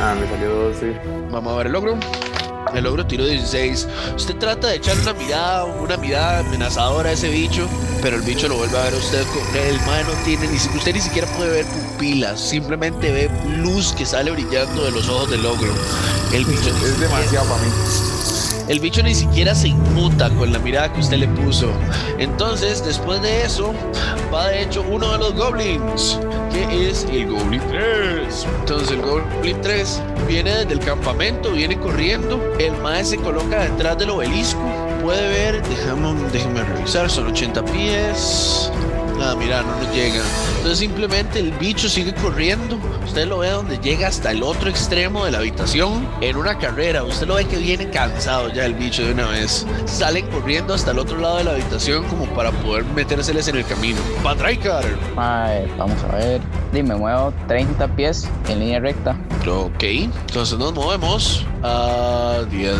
Ah, me salió 12. Vamos a ver el ogro. El ogro tiró 16. Usted trata de echar una mirada, una mirada amenazadora a ese bicho, pero el bicho lo vuelve a ver a usted con el mano no tiene ni usted ni siquiera puede ver pupilas, simplemente ve luz que sale brillando de los ojos del ogro. El bicho Es siquiera- demasiado para mí. el bicho ni siquiera se inmuta con la mirada que usted le puso. Entonces, después de eso, va de hecho uno de los goblins, es el Goblin 3. Entonces, el Goblin 3 viene desde el campamento, viene corriendo. El mae se coloca detrás del obelisco. Puede ver, déjame, déjeme revisar, son 80 pies. Ah, mira, no nos llega. Entonces simplemente el bicho sigue corriendo. Usted lo ve donde llega hasta el otro extremo de la habitación en una carrera. Usted lo ve que viene cansado ya el bicho de una vez. Salen corriendo hasta el otro lado de la habitación como para poder metérseles en el camino. Patraikar. Vamos a ver. Dime, muevo 30 pies en línea recta. Ok, entonces nos movemos a 10,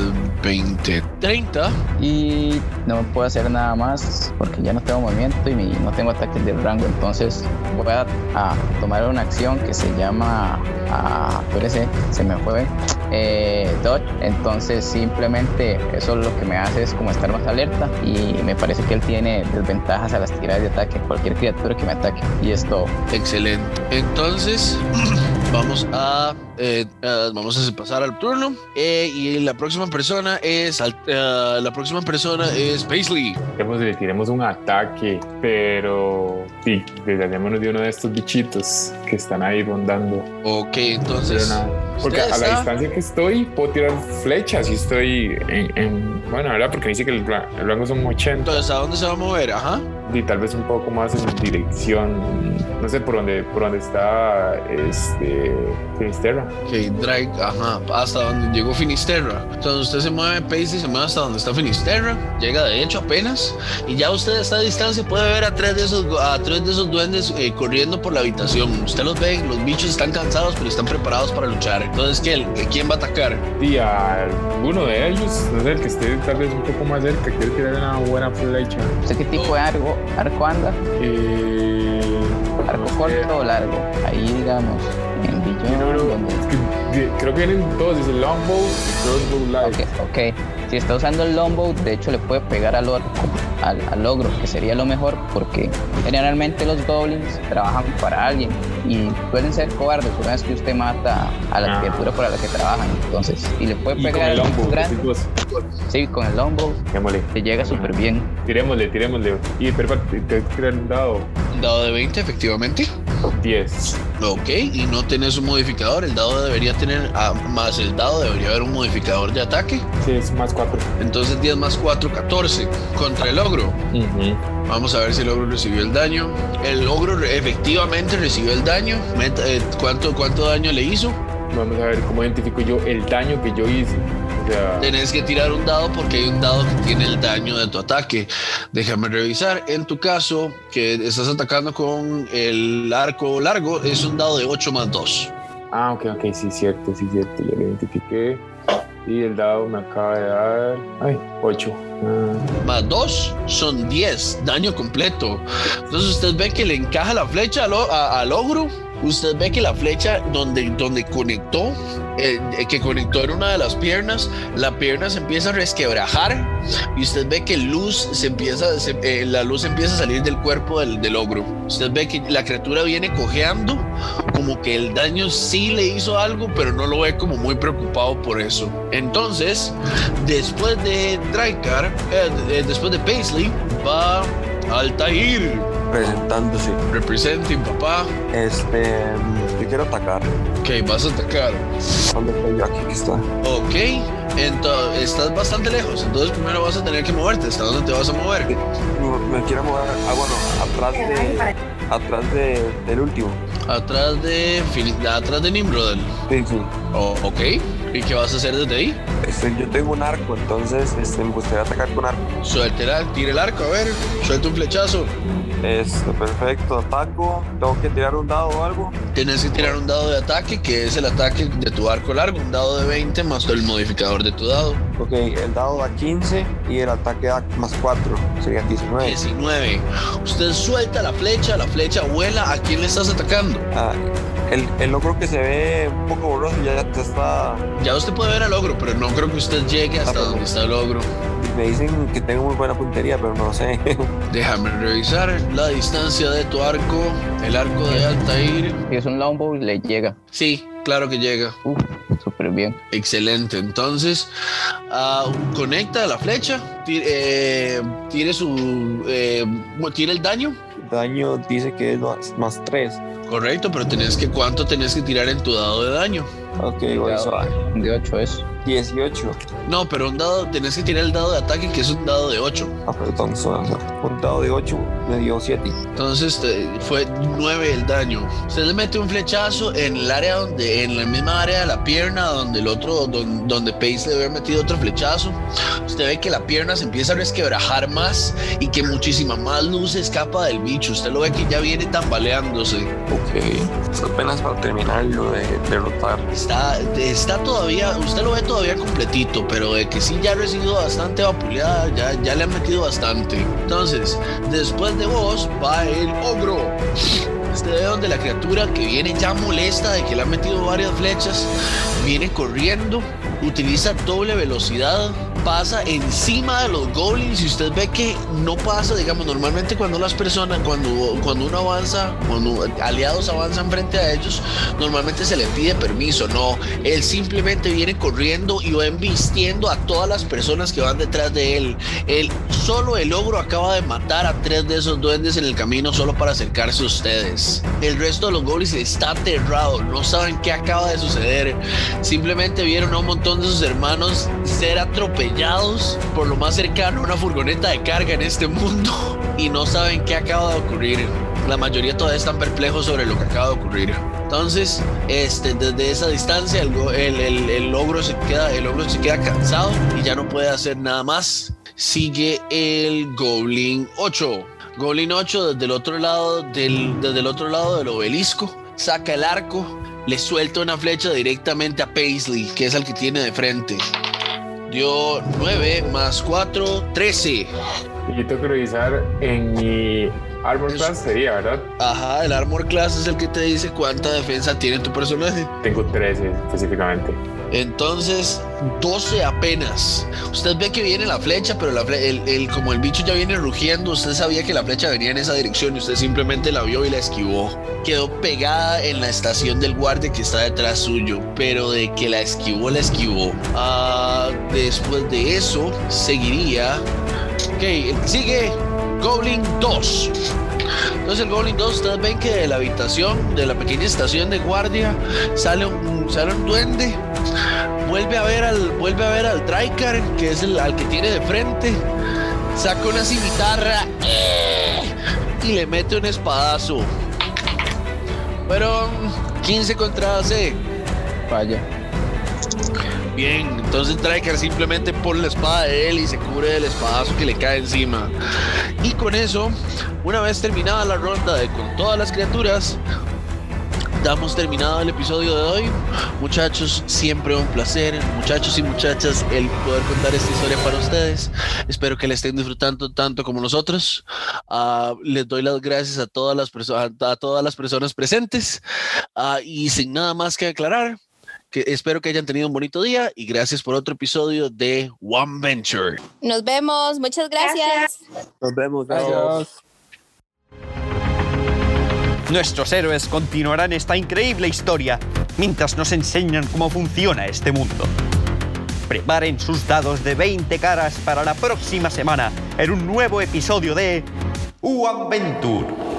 20, 30. Y no puedo hacer nada más porque ya no tengo movimiento y no tengo ataques de rango. Entonces voy a, a tomar una acción que se llama. A, espérese, se me fue. Eh, dodge. Entonces simplemente eso lo que me hace es como estar más alerta. Y me parece que él tiene desventajas a las tiradas de ataque. Cualquier criatura que me ataque. Y esto. Excelente. Entonces, vamos a eh, eh, vamos a pasar al turno. Eh, y la próxima persona es eh, la próxima persona es Paisley. Le tiremos un ataque, pero sí, deshacémonos de uno de estos bichitos que están ahí rondando. Ok, entonces. Porque a la distancia que estoy, puedo tirar flechas y estoy en. en- bueno, ¿verdad? Porque dice que el, el rango son 80 Entonces, ¿a dónde se va a mover? Ajá. y tal vez un poco más en dirección. No sé por dónde, por dónde está este. Finisterra. Ok, Drake, ajá, hasta donde llegó Finisterra. Entonces usted se mueve, Paisley se mueve hasta donde está Finisterra, llega de hecho apenas, y ya usted a esta distancia puede ver a tres de esos, a tres de esos duendes eh, corriendo por la habitación. Usted los ve, los bichos están cansados, pero están preparados para luchar. Entonces, ¿quién, ¿quién va a atacar? Y a alguno de ellos, no sé, el que esté tal vez un poco más cerca, quiere tirar una buena flecha. ¿Usted qué tipo de arco, arco anda? Eh, ¿Arco no corto o largo? Ahí digamos. Que creo que vienen todos, dice Longbow Crossbow Light. Ok, ok. Si está usando el longbow, de hecho le puede pegar al orco, al, al ogro, que sería lo mejor, porque generalmente los goblins trabajan para alguien y pueden ser cobardes una vez que usted mata a la Ah. criatura para la que trabajan. Entonces, y le puede pegar al Longbow, grande. Sí, con el longbow le llega súper bien. Tirémosle, tirémosle. Y pero te te tirar un dado. De 20, efectivamente. 10. Ok, y no tenés un modificador. El dado debería tener, ah, más el dado debería haber un modificador de ataque. Sí, es más 4. Entonces 10 más 4, 14 contra el ogro. Vamos a ver si el ogro recibió el daño. El ogro efectivamente recibió el daño. Eh, ¿cuánto, ¿Cuánto daño le hizo? Vamos a ver cómo identifico yo el daño que yo hice. Tenés que tirar un dado porque hay un dado que tiene el daño de tu ataque. Déjame revisar. En tu caso, que estás atacando con el arco largo, es un dado de 8 más 2. ah, ok, ok, sí, cierto, sí, cierto. Ya lo identifiqué. Y el dado me acaba de dar. Ay, 8. Más 2 son 10, daño completo. Entonces usted ve que le encaja la flecha al, al ogro usted ve que la flecha donde, donde conectó, eh, eh, que conectó en una de las piernas, la pierna se empieza a resquebrajar y usted ve que luz se empieza, eh, la luz empieza a salir del cuerpo del, ogro. Usted ve que la criatura viene cojeando, como que el daño sí le hizo algo, pero no lo ve como muy preocupado por eso. Entonces, después de Draikar, eh, después de Paisley, va Altair. Presentándose. Representing, papá. Este. Yo quiero atacar. Ok, vas a atacar. ¿Dónde estoy yo? Aquí que está. Ok, entonces estás bastante lejos. Entonces primero vas a tener que moverte. ¿Hasta dónde te vas a mover? Me quiero mover. Ah, bueno, atrás de. Atrás de, del último. Atrás de, atrás de Nimrodel. Sí, sí. Oh, ok. ¿Y qué vas a hacer desde ahí? Este, yo tengo un arco, entonces este, me gustaría atacar con arco. Suéltela, tira el arco, a ver. Suelta un flechazo. Este, perfecto, ataco. Tengo que tirar un dado o algo. Tienes que tirar un dado de ataque, que es el ataque de tu arco largo. Un dado de 20 más el modificador de tu dado. Ok, el dado da 15 y el ataque da más 4. Serían 19. 19. Usted suelta la flecha, la flecha vuela. ¿A quién le estás atacando? Ah, el, el logro que se ve un poco borroso ya, ya está. Ya usted puede ver al ogro, pero no creo que usted llegue hasta Ah, donde está el ogro. Me dicen que tengo muy buena puntería, pero no lo sé. Déjame revisar la distancia de tu arco. El arco de Altair. Si es un longbow, le llega. Sí, claro que llega. Uf, súper bien. Excelente. Entonces, ah, conecta la flecha. Tire, eh, tire su. eh, tire el daño. Daño dice que es más, más 3. Correcto, pero tenés que. ¿Cuánto tenés que tirar en tu dado de daño? Ok, voy a De 8 es. 18. No, pero un dado. Tenés que tirar el dado de ataque, que es un dado de 8. Ah, perdón, son- un dado de 8 me dio 7. Entonces te- fue 9 el daño. Usted le mete un flechazo en el área donde, en la misma área de la pierna donde el otro, don- donde Pace le había metido otro flechazo. Usted ve que la pierna se empieza a resquebrajar más y que muchísima más luz se escapa del bicho. Usted lo ve que ya viene tambaleándose. Es apenas para terminarlo de derrotar. Está, está todavía, usted lo ve todavía completito, pero de que sí ya ha recibido bastante vapuleada, ya, ya le han metido bastante. Entonces, después de vos va el ogro. Este ve donde la criatura que viene ya molesta de que le han metido varias flechas, viene corriendo, utiliza doble velocidad, pasa encima de los goblins y usted ve que no pasa, digamos, normalmente cuando las personas, cuando, cuando uno avanza, cuando aliados avanzan frente a ellos, normalmente se le pide permiso, no, él simplemente viene corriendo y va embistiendo a todas las personas que van detrás de él. Él, solo el ogro acaba de matar a tres de esos duendes en el camino solo para acercarse a ustedes. El resto de los goblins está aterrado, no saben qué acaba de suceder. Simplemente vieron a un montón de sus hermanos ser atropellados por lo más cercano a una furgoneta de carga en este mundo y no saben qué acaba de ocurrir. La mayoría todavía están perplejos sobre lo que acaba de ocurrir. Entonces, este, desde esa distancia, el, el, el, el logro se queda, el ogro se queda cansado y ya no puede hacer nada más. Sigue el Goblin 8. Goblin 8 desde el otro lado del, desde el otro lado del obelisco. Saca el arco, le suelta una flecha directamente a Paisley, que es el que tiene de frente. Dio 9 más 4, 13. Y yo tengo que revisar en mi Armor. Class, sería, ¿verdad? Ajá, el Armor Class es el que te dice cuánta defensa tiene tu personaje. Tengo 13 específicamente. Entonces, 12 apenas. Usted ve que viene la flecha, pero la fle- el, como el bicho ya viene rugiendo, usted sabía que la flecha venía en esa dirección y usted simplemente la vio y la esquivó. Quedó pegada en la estación del guardia que está detrás suyo, pero de que la esquivó, la esquivó. Ah, después de eso, seguiría. Ok, sigue, Goblin 2. Entonces el Goblin 2, ustedes ven que de la habitación, de la pequeña estación de guardia, sale un, sale un duende, vuelve a ver al, vuelve a ver al que es al que tiene de frente, saca una cimitarra ¡eh! y le mete un espadazo. Fueron 15 contra AC. Vaya. Bien, entonces Draikar simplemente pone la espada de él y se cubre del espadazo que le cae encima. Y con eso, una vez terminada la ronda de con todas las criaturas, damos terminado el episodio de hoy. Muchachos, siempre un placer. Muchachos y muchachas, el poder contar esta historia para ustedes. Espero que la estén disfrutando tanto como nosotros. Ah, les doy las gracias a todas las, personas a todas las personas presentes. Ah, y sin nada más que aclarar, que espero que hayan tenido un bonito día y gracias por otro episodio de One Venture. Nos vemos, muchas gracias. Nos vemos. Gracias. Nuestros héroes continuarán esta increíble historia mientras nos enseñan cómo funciona este mundo. Preparen sus dados de 20 caras para la próxima semana en un nuevo episodio de One Venture.